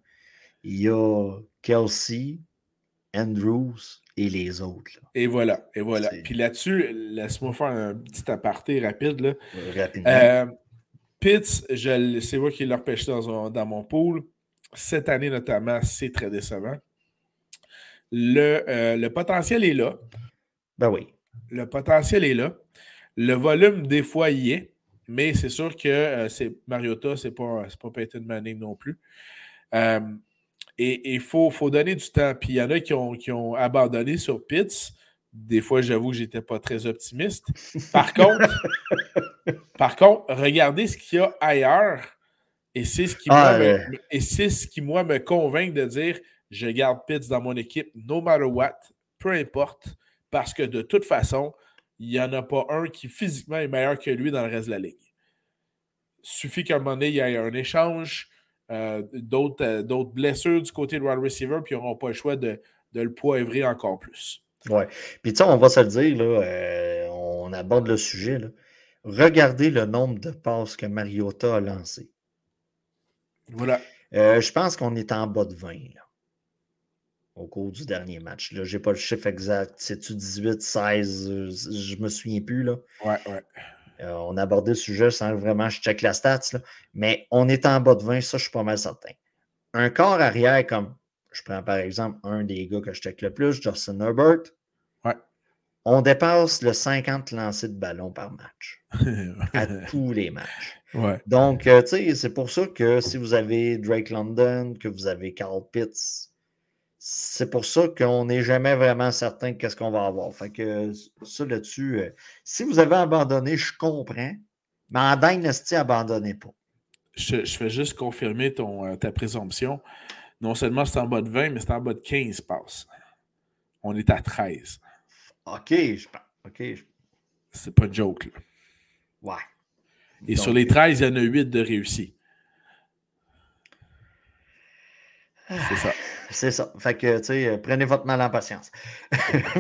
Il y a Kelsey, Andrews et les autres. Et voilà. Et voilà. Puis là-dessus, laisse-moi faire un petit aparté rapide. Là. Rapidement. Euh, Pitts, c'est moi qui l'ai repêché dans, dans, mon pool. Cette année notamment, c'est très décevant. Le, euh, le, potentiel est là. Ben oui. Le potentiel est là. Le volume, des fois, y est. Mais c'est sûr que euh, c'est Mariota, c'est pas, pas Peyton Manning non plus. Euh, et il faut, faut, donner du temps. Puis il y en a qui ont, qui ont abandonné sur Pitts. Des fois, j'avoue que je n'étais pas très optimiste. Par contre, par contre, regardez ce qu'il y a ailleurs. Et c'est ce qui, moi, me, et c'est ce qui, moi, me convainc de dire je garde Pitts dans mon équipe, no matter what, peu importe, parce que de toute façon, il n'y en a pas un qui physiquement est meilleur que lui dans le reste de la ligue. Suffit qu'à un moment donné, il y ait un échange, euh, d'autres blessures du côté de wide receiver, puis ils n'auront pas le choix de, de le poivrer encore plus. Ouais. Puis, tu sais, on va se le dire, là, on aborde le sujet. Là. Regardez le nombre de passes que Mariota a lancées. Voilà. je pense qu'on est en bas de 20 là, au cours du dernier match. Je n'ai pas le chiffre exact. C'est-tu 18, 16 Je me souviens plus. Là. Ouais, ouais. Euh, on a abordé le sujet sans vraiment je check la stats, mais on est en bas de 20, ça, je suis pas mal certain. Un corps arrière comme, je prends par exemple un des gars que je check le plus, Justin Herbert. On dépasse le 50 lancers de ballon par match. à tous les matchs. Ouais. Donc, euh, tu sais, c'est pour ça que si vous avez Drake London, que vous avez Carl Pitts, c'est pour ça qu'on n'est jamais vraiment certain de qu'est-ce qu'on va avoir. Fait que ça là-dessus, euh, si vous avez abandonné, je comprends. Mais en Dynasty, abandonnez pas. Je, fais juste confirmer ton, euh, ta présomption. Non seulement c'est en bas de 20, mais c'est en bas de 15 passes. On est à 13. OK, je OK. C'est pas de joke, là. Ouais. Et sur les 13, il y en a 8 de réussis. C'est ça. C'est ça. Fait que, tu sais, euh, prenez votre mal en patience.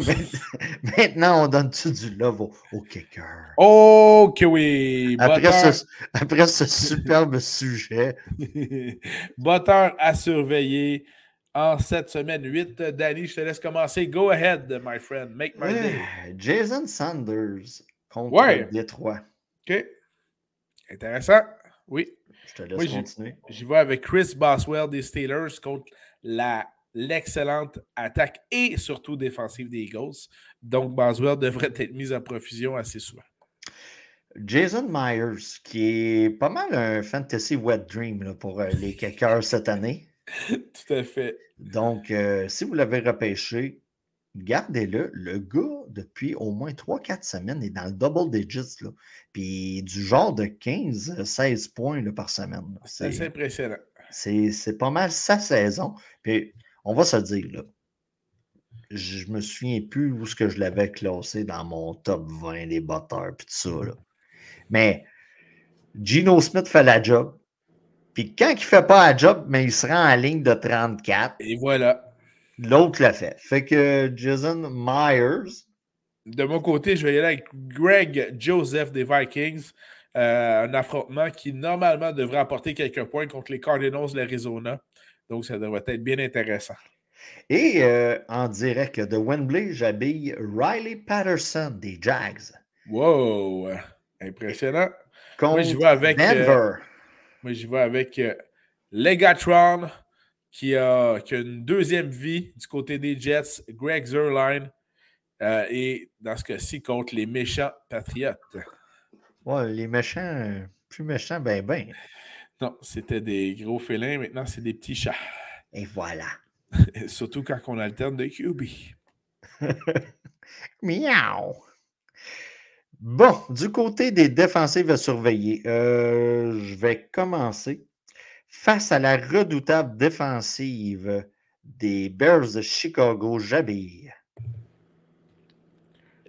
Maintenant, on donne tout du love au, kicker? Ok, oui. Après ce, après ce, superbe sujet. Botteur à surveiller en cette semaine 8. Danny, je te laisse commencer. Go ahead, my friend. Make my day. Jason Sanders contre ouais. Détroit. OK. Intéressant. Oui. Je te laisse continuer. J'y vais avec Chris Boswell des Steelers contre l'excellente attaque et surtout défensive des Eagles. Donc, Boswell devrait être mis en profusion assez souvent. Jason Myers, qui est pas mal un fantasy wet dream pour euh, les kickers cette année. Tout à fait. Donc, euh, si vous l'avez repêché, gardez-le. Le gars, depuis au moins 3-4 semaines, est dans le double digits. Là. Puis du genre de 15-16 points par semaine. C'est impressionnant. C'est pas mal sa saison. Puis on va se dire, là, je me souviens plus où ce que je l'avais classé dans mon top 20 des batteurs puis tout ça. Là. Mais Gino Smith fait la job. Puis quand il ne fait pas la job, mais il se rend en ligne de 34. Et voilà. L'autre l'a fait. Fait que Jason Myers. De mon côté, je vais y aller avec Greg Joseph des Vikings. Euh, un affrontement qui normalement devrait apporter quelques points contre les Cardinals de l'Arizona. Donc, ça devrait être bien intéressant. Et euh, en direct de Wembley, j'habille Riley Patterson des Jags. Wow! Impressionnant. Contre moi, je vais avec, euh, Denver. Moi, je vais avec Legatron qui a, une deuxième vie du côté des Jets, Greg Zerline, euh, et dans ce cas-ci, contre les méchants Patriotes. Ouais, les méchants, plus méchants, ben, ben. Non, c'était des gros félins, maintenant, c'est des petits chats. Et voilà. Surtout quand on alterne de QB. Miaou. Bon, du côté des défensives à surveiller, euh, je vais commencer Face à la redoutable défensive des Bears de Chicago, j'habille.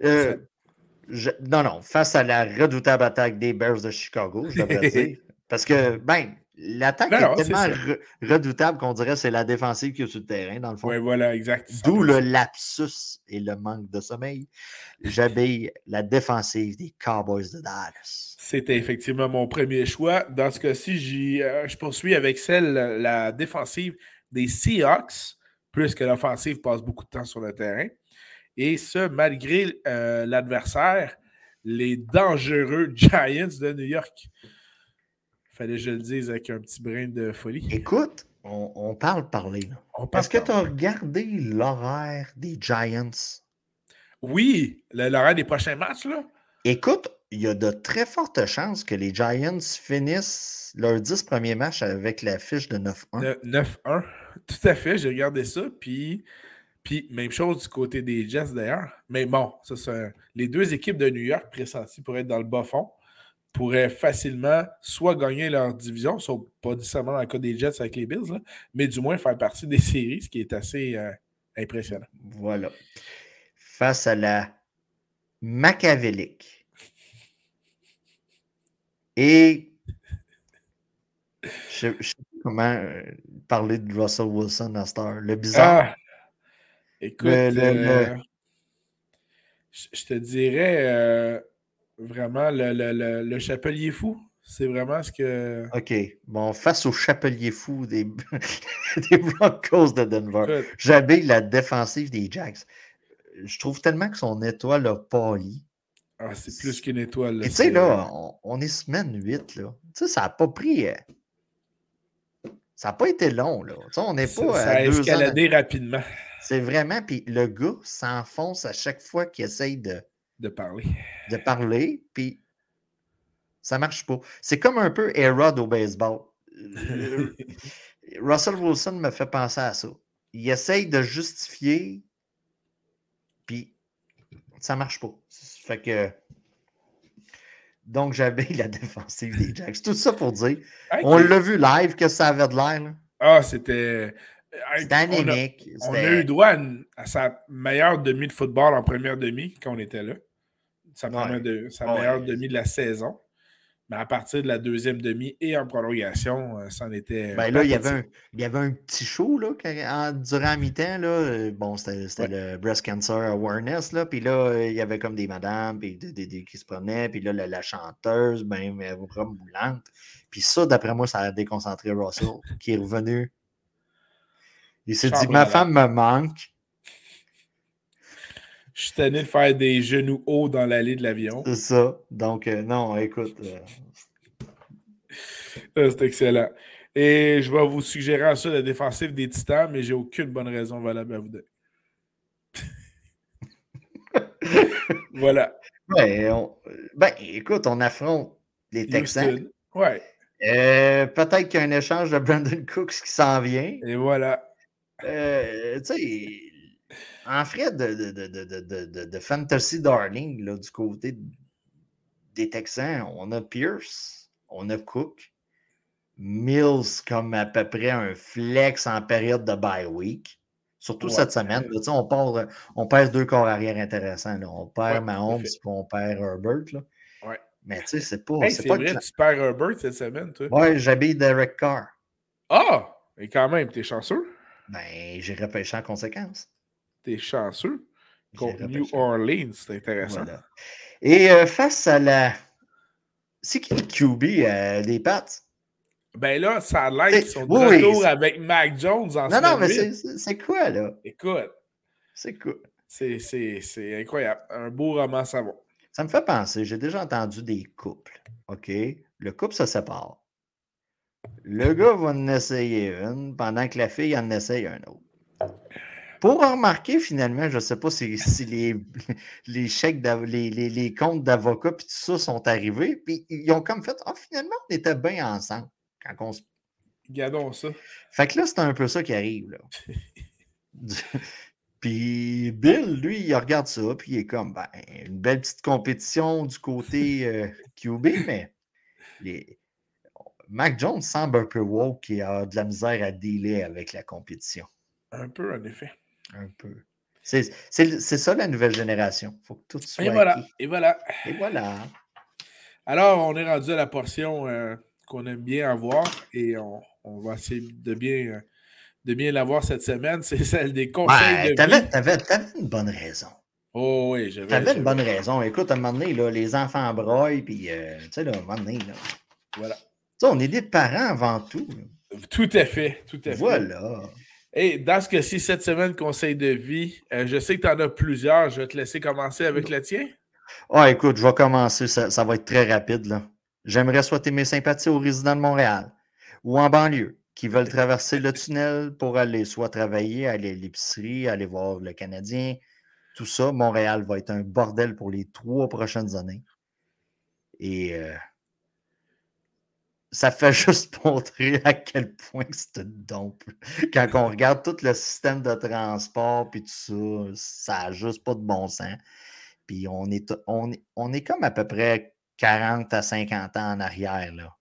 Euh, non, non, face à la redoutable attaque des Bears de Chicago, je devrais dire. Parce que, ben, l'attaque est tellement redoutable qu'on dirait que c'est la défensive qui est sur le terrain, dans le fond. Oui, voilà, exact. D'où le lapsus et le manque de sommeil. J'habille la défensive des Cowboys de Dallas. C'était effectivement mon premier choix. Dans ce cas-ci, euh, je poursuis avec celle, la défensive des Seahawks, puisque l'offensive passe beaucoup de temps sur le terrain. Et ce, malgré euh, l'adversaire, les dangereux Giants de New York. Fallait que je le dise avec un petit brin de folie. Écoute, on, parle parler. Est-ce que tu as regardé l'horaire des Giants? Oui, l'horaire des prochains matchs, là. Écoute, il y a de très fortes chances que les Giants finissent leurs 10 premiers matchs avec la fiche de 9-1. 9-1, tout à fait, j'ai regardé ça. Puis, puis, même chose du côté des Jets d'ailleurs. Mais bon, ça, les deux équipes de New York pressenties pour être dans le bas fond pourraient facilement soit gagner leur division, soit pas nécessairement dans le cas des Jets avec les Bills, mais du moins faire partie des séries, ce qui est assez euh, impressionnant. Voilà. Face à la machiavélique et je, comment euh, parler de Russell Wilson à heure. Le bizarre. Ah! Écoute, euh, je te dirais euh, vraiment le, le, le, chapelier fou. C'est vraiment ce que. OK. Bon, face au chapelier fou des, des Broncos de Denver, j'habille la défensive des Jacks. Je trouve tellement que son étoile a pâli. Ah, c'est plus qu'une étoile. Tu sais, là, on, est semaine 8, là. Tu sais, ça n'a pas pris. Euh, ça n'a pas été long, là. Tu sais, on n'est pas. Ça, a escaladé rapidement. C'est vraiment. Puis le gars s'enfonce à chaque fois qu'il essaye de. De parler. De parler. Puis ça marche pas. C'est comme un peu Erod au baseball. Russell Wilson me fait penser à ça. Il essaye de justifier, puis ça marche pas. Fait que. Donc, j'avais la défensive des Jacks. Tout ça pour dire. On l'a vu live, que ça avait de l'air. Ah, c'était. Dynamique. On a, eu droit à, sa meilleure demi de football en première demi quand on était là. Sa, de, sa meilleure demi de la saison. Mais à partir de la deuxième demi et en prolongation, euh, c'en était. Ben là, il y, avait un, il y avait un petit show là, durant la mi-temps. Euh, bon, c'était le Breast Cancer Awareness. Là, puis là, il y avait comme des madames puis des, qui se prenaient. Puis là, la, chanteuse, ben, elle comme boulante. Puis ça, d'après moi, ça a déconcentré Russell, qui est revenu. Il s'est dit Ma femme me manque. Je suis tanné de faire des genoux hauts dans l'allée de l'avion. C'est ça. Donc, euh, non, écoute. Euh. C'est excellent. Et je vais vous suggérer ensuite la défensive des Titans, mais j'ai aucune bonne raison valable à vous donner. voilà. Ben, ben, écoute, on affronte les Texans. Ouais. Euh, peut-être qu'il y a un échange de Brandon Cooks qui s'en vient. Et voilà. tu sais, en frais de, de, de, fantasy darling, là, du côté des Texans, on a Pierce, on a Cook, Mills comme à peu près un flex en période de bye week. Surtout cette semaine. on, part, on perd deux corps arrière intéressants. On perd ouais, Mahomes et on perd Herbert. Là. Ouais. Mais tu sais, c'est pas. c'est pas vrai, tu perds Herbert cette semaine, toi. Ouais, j'habille Derek Carr. Ah! Et quand même, t'es chanceux? Ben, j'ai repêché en conséquence. T'es chanceux. Contre New Orleans, c'est intéressant. Et euh, face à la. C'est qui le QB euh, des Pats? Ben là, ça a l'air qu'ils sont de retour avec Mac Jones en Non, non, mais c'est quoi, là? Écoute. C'est quoi? C'est incroyable. Un beau roman savon. Ça me fait penser, j'ai déjà entendu des couples. OK? Le couple se sépare. Le gars va en essayer une pendant que la fille en essaye un autre. Pour remarquer, finalement, je ne sais pas si, les, les chèques, les, les, comptes d'avocats et tout ça sont arrivés. Puis ils ont comme fait Ah, finalement, on était bien ensemble quand on se. Gardons ça. Fait que là, c'est un peu ça qui arrive. Là. puis Bill, lui, il regarde ça, puis il est comme ben, une belle petite compétition du côté euh, QB, mais les... Mac Jones semble un peu woke qui a de la misère à dealer avec la compétition. Un peu, en effet. Un peu. C'est ça la nouvelle génération. Il faut que tout soit. Et voilà. Et voilà. Et voilà. Alors, on est rendu à la portion euh, qu'on aime bien avoir et on, va essayer de bien, euh, de bien l'avoir cette semaine. C'est celle des conseils de t'avais, avais, une bonne raison. Oh oui, j'avais. T'avais une bonne raison. Écoute, à un moment donné, là, les enfants broient, puis, euh, tu sais, à un moment donné, là. Voilà. on est des parents avant tout. Tout à fait, tout à fait. Voilà. Et dans ce cas-ci, cette semaine, conseil de vie, euh, je sais que tu en as plusieurs. Je vais te laisser commencer avec le tien. Ah, écoute, je vais commencer. Ça, va être très rapide. J'aimerais souhaiter mes sympathies aux résidents de Montréal ou en banlieue qui veulent traverser le tunnel pour aller soit travailler, aller à l'épicerie, aller voir le Canadien. Tout ça, Montréal va être un bordel pour les trois prochaines années. Et euh, ça fait juste montrer à quel point c'est dompe. Quand on regarde tout le système de transport puis tout ça, ça n'a juste pas de bon sens. Puis on est, on, on est comme à peu près 40 à 50 ans en arrière, là,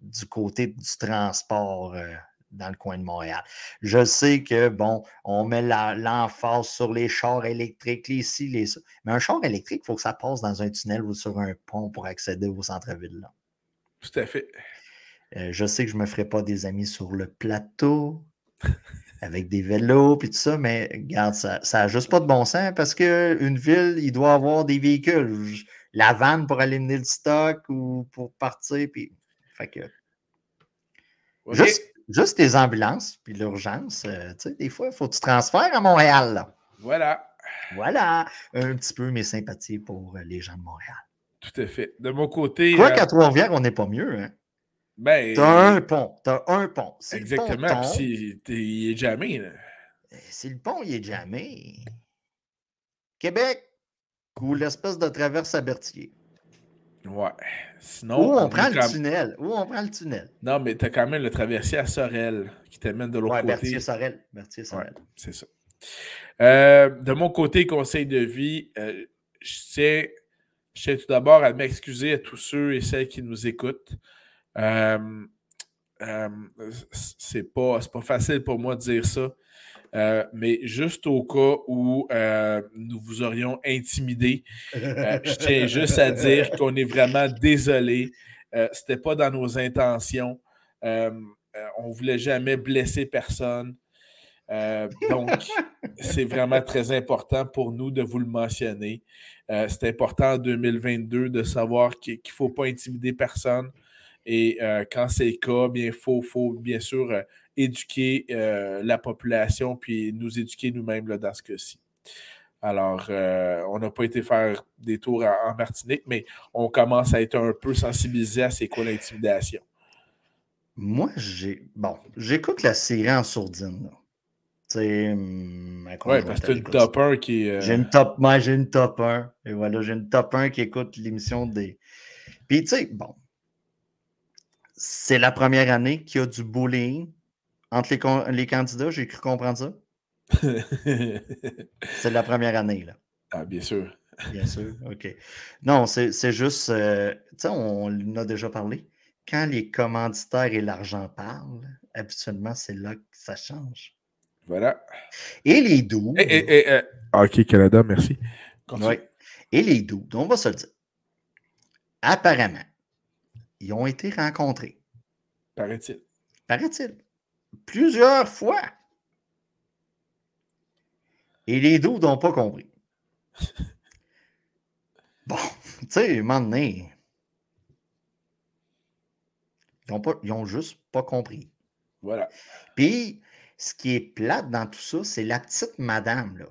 du côté du transport euh, dans le coin de Montréal. Je sais que, bon, on met l'emphase sur les chars électriques, les ci, les ça. Mais un char électrique, il faut que ça passe dans un tunnel ou sur un pont pour accéder au centre-ville. Tout à fait. Euh, je sais que je ne me ferai pas des amis sur le plateau avec des vélos et tout ça, mais regarde, ça n'a juste pas de bon sens parce qu'une ville, il doit avoir des véhicules. La vanne pour aller mener le stock ou pour partir. Puis... Fait que... Juste, juste les ambulances puis l'urgence, euh, tu sais, des fois, il faut que tu transfères à Montréal. Là. Voilà. Voilà un petit peu mes sympathies pour euh, les gens de Montréal. Tout à fait. De mon côté. Quoi qu'à Trois-Rivières, on n'est pas mieux. Hein? Ben, t'as un pont. T'as un pont. Exactement. Puis il est jamais. Là. Si le pont, il est jamais. Québec ou l'espèce de traverse à Berthier? Ouais. Sinon. Ou on, prend le tunnel? Ou on prend le tunnel? Non, mais t'as quand même le traversier à Sorel qui t'amène de l'autre ouais, côté. Berthier-Sorel. Berthier-Sorel. Ouais, c'est ça. Euh, de mon côté, conseil de vie, euh, je sais je tiens tout d'abord à m'excuser à tous ceux et celles qui nous écoutent. Euh, euh, c'est pas, pas facile pour moi de dire ça, euh, mais juste au cas où nous vous aurions intimidé, je tiens juste à dire qu'on est vraiment désolé. C'était pas dans nos intentions. on voulait jamais blesser personne. Donc, c'est vraiment très important pour nous de vous le mentionner. Euh, c'est important en 2022 de savoir qu'il ne faut pas intimider personne. Et euh, quand c'est le cas, il faut, faut, bien sûr euh, éduquer la population puis nous éduquer nous-mêmes dans ce cas-ci. Alors, on n'a pas été faire des tours en, Martinique, mais on commence à être un peu sensibilisé à c'est quoi l'intimidation. Moi, j'ai. Bon, j'écoute la série en sourdine. Hum, oui, parce que tu as une top 1 qui est. Euh, j'ai une top, moi, j'ai une top 1. Et voilà, j'ai une top 1 qui écoute l'émission des. Puis, tu sais, bon. C'est la première année qu'il y a du bullying entre les, les candidats. J'ai cru comprendre ça. c'est la première année, là. Ah, bien sûr. Bien sûr, OK. Non, c'est juste. Euh, tu sais, on en a déjà parlé. Quand les commanditaires et l'argent parlent, habituellement, c'est là que ça change. Voilà. Et les doux. Euh, OK, Canada, merci. Oui. Et les doux, on va se le dire. Apparemment, ils ont été rencontrés. Paraît-il. Paraît-il. Plusieurs fois. Et les doux n'ont pas compris. bon, tu sais, un moment donné, ils n'ont ont juste pas compris. Voilà. Puis, ce qui est plate dans tout ça, c'est la petite madame, là.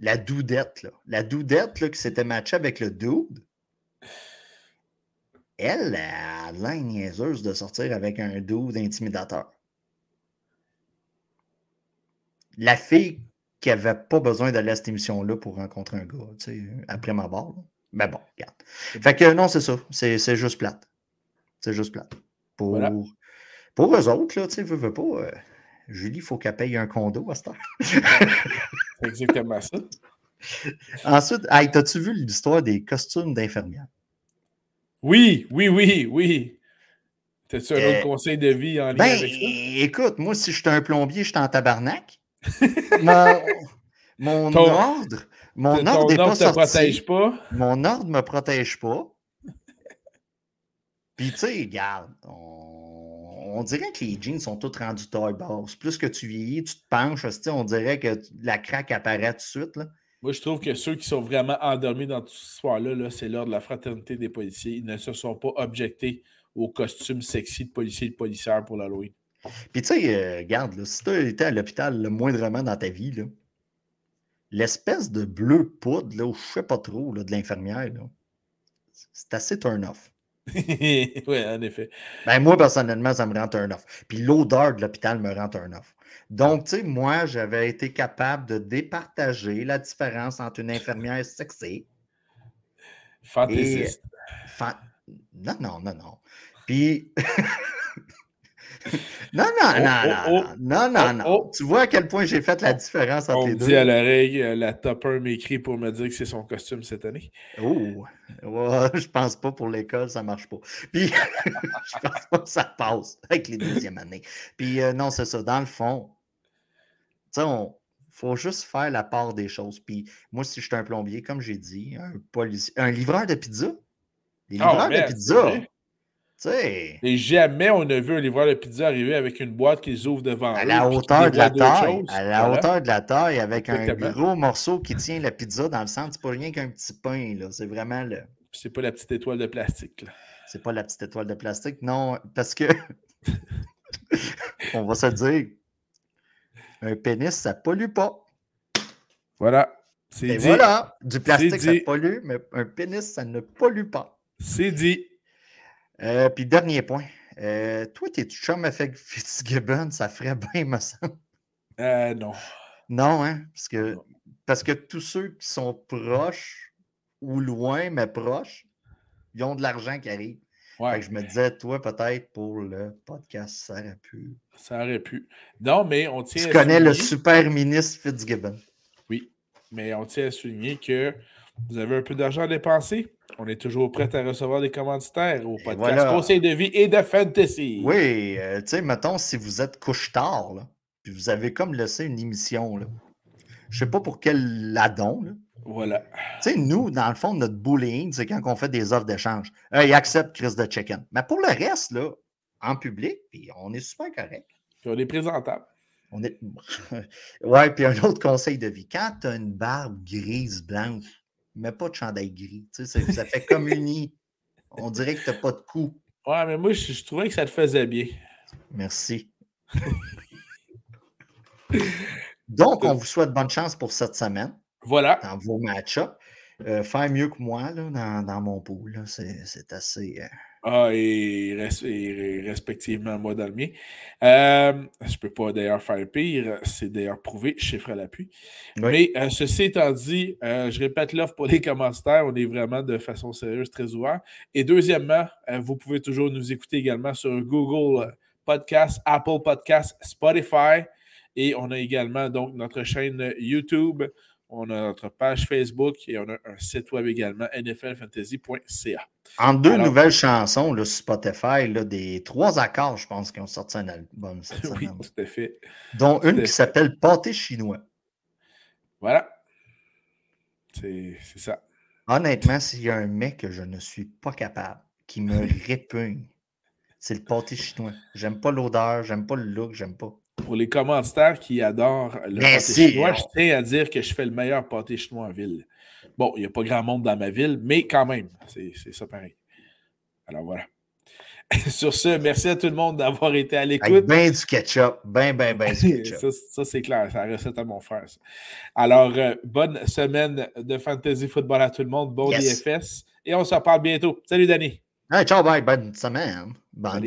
La doudette, là. La doudette, là, qui s'était matchée avec le dude. Elle, a l'air niaiseuse de sortir avec un dude intimidateur. La fille qui n'avait pas besoin d'aller à cette émission-là pour rencontrer un gars, tu sais, après ma barre. Mais bon, regarde. Fait que non, c'est ça. C'est juste plate. C'est juste plate. Pour, pour eux autres, là, tu sais, veux, veux pas. Euh, Julie, il faut qu'elle paye un condo à cette heure. c'est exactement ça. Ensuite, hey, as-tu vu l'histoire des costumes d'infirmière? Oui, oui, oui, oui. T'as-tu un autre euh, conseil de vie en lien ben, avec ça? Écoute, moi, si je suis un plombier, je suis en tabarnak. mon, ordre, mon ordre n'est pas sorti. protège pas. Mon ordre ne me protège pas. Puis, tu sais, regarde, on dirait que les jeans sont tous rendus taille basse. Plus que tu vieillis, tu te penches, on dirait que la craque apparaît tout de suite. Là. Moi, je trouve que ceux qui sont vraiment endormis dans toute cette histoire-là, c'est l'heure de la fraternité des policiers. Ils ne se sont pas objectés au costume sexy de policier et de policière pour l'Halloween. Puis tu sais, euh, regarde, si tu été à l'hôpital le moindrement dans ta vie, l'espèce de bleu poudre, là, ou je sais pas trop, là, de l'infirmière, c'est assez turn-off. oui, en effet. Ben, moi, personnellement, ça me rend un off. Puis l'odeur de l'hôpital me rend un off. Donc, tu sais, moi, j'avais été capable de départager la différence entre une infirmière sexy. Fantaisiste. Non, non, non, non. Puis. Non, non, oh, non, oh, oh, non, non, non, non, Tu vois à quel point j'ai fait la différence entre les deux. On dit à l'oreille, euh, la top 1 m'écrit pour me dire que c'est son costume cette année. Oh, je pense pas pour l'école, ça marche pas. Puis, je pense pas que ça passe avec les deuxièmes années. Puis, euh, non, c'est ça. Dans le fond, tu sais, on faut juste faire la part des choses. Puis, moi, si je suis un plombier, comme j'ai dit, un, un livreur de pizza, livreurs de pizza, Et jamais on a vu un livreur de pizza arriver avec une boîte qu'ils ouvrent devant à eux, la hauteur de la taille, choses. à la Voilà. hauteur de la taille, avec un gros morceau qui tient la pizza dans le centre. C'est pas rien qu'un petit pain, là. C'est vraiment le. C'est pas la petite étoile de plastique. C'est pas la petite étoile de plastique. Non, parce que. On va se dire. Un pénis, ça pollue pas. Voilà. C'est dit. voilà. Du plastique, ça pollue, mais un pénis, ça ne pollue pas. C'est dit. Euh, puis dernier point. Euh, toi, t'es chum avec Fitzgibbon, ça ferait bien, me semble. Euh, non. Non, hein? Parce que, Non. parce que tous ceux qui sont proches ou loin, mais proches, ils ont de l'argent qui arrive. Fait Ouais, que je me disais, toi, peut-être pour le podcast, ça aurait pu. ça aurait pu. Non, mais on tient Tu connais le super ministre Fitzgibbon. Oui, mais on tient à souligner que vous avez un peu d'argent à dépenser? On est toujours prêt à recevoir des commanditaires au podcast voilà. Conseil de vie et de fantasy. Oui, euh, tu sais, mettons, si vous êtes couche-tard, puis vous avez comme laissé une émission, là, je sais pas pour quel ladon, là. Voilà. Tu sais, nous, dans le fond, notre bullying, c'est quand on fait des offres d'échange. Euh, ils acceptent Chris de chicken. Mais pour le reste, là, en public, puis on est super correct. Puis on est présentable. On est... ouais, puis un autre conseil de vie. Quand tu as une barbe grise, blanche, mets pas de chandail gris. Tu sais, ça, fait comme uni. On dirait que tu n'as pas de cou. Ouais, mais moi, je, je trouvais que ça te faisait bien. Merci. Donc, on vous souhaite bonne chance pour cette semaine Voilà. dans vos match-ups. Euh, faire mieux que moi là, dans, dans mon pool, là, c'est c'est assez. euh, Ah, et, res- et respectivement, moi dans le mien. Euh, je peux pas d'ailleurs faire pire. C'est d'ailleurs prouvé, chiffre à l'appui. Oui. Mais euh, ceci étant dit, euh, je répète l'offre pour les commanditaires. On est vraiment de façon sérieuse, très ouvert. Et deuxièmement, vous pouvez toujours nous écouter également sur Google Podcast, Apple Podcast, Spotify. Et on a également donc notre chaîne YouTube. On a notre page Facebook et on a un site web également, nflfantasy.ca. En deux Alors- nouvelles chansons là, sur Spotify, là, des trois accords, je pense, qui ont sorti un album cette Oui, semaine. tout à fait. Dont tout une qui s'appelle Pâté chinois. Voilà. C'est c'est ça. Honnêtement, s'il y a un mec que je ne suis pas capable, qui me répugne, c'est le pâté chinois. J'aime pas l'odeur, j'aime pas le look, j'aime pas. Pour les commanditaires qui adorent le Bien pâté chinois, je tiens à dire que je fais le meilleur pâté chinois en ville. Bon, il n'y a pas grand monde dans ma ville, mais quand même, c'est ça pareil. Alors voilà. Sur ce, merci à tout le monde d'avoir été à l'écoute. ben du ketchup, ben, ben, ben du ketchup. Ça, ça, c'est clair, c'est la recette à mon frère. ça. Alors, euh, bonne semaine de fantasy football à tout le monde. Bon Yes. DFS. Et on se reparle bientôt. Salut, Danny. Hey, ciao, bye, bonne semaine. Bonne.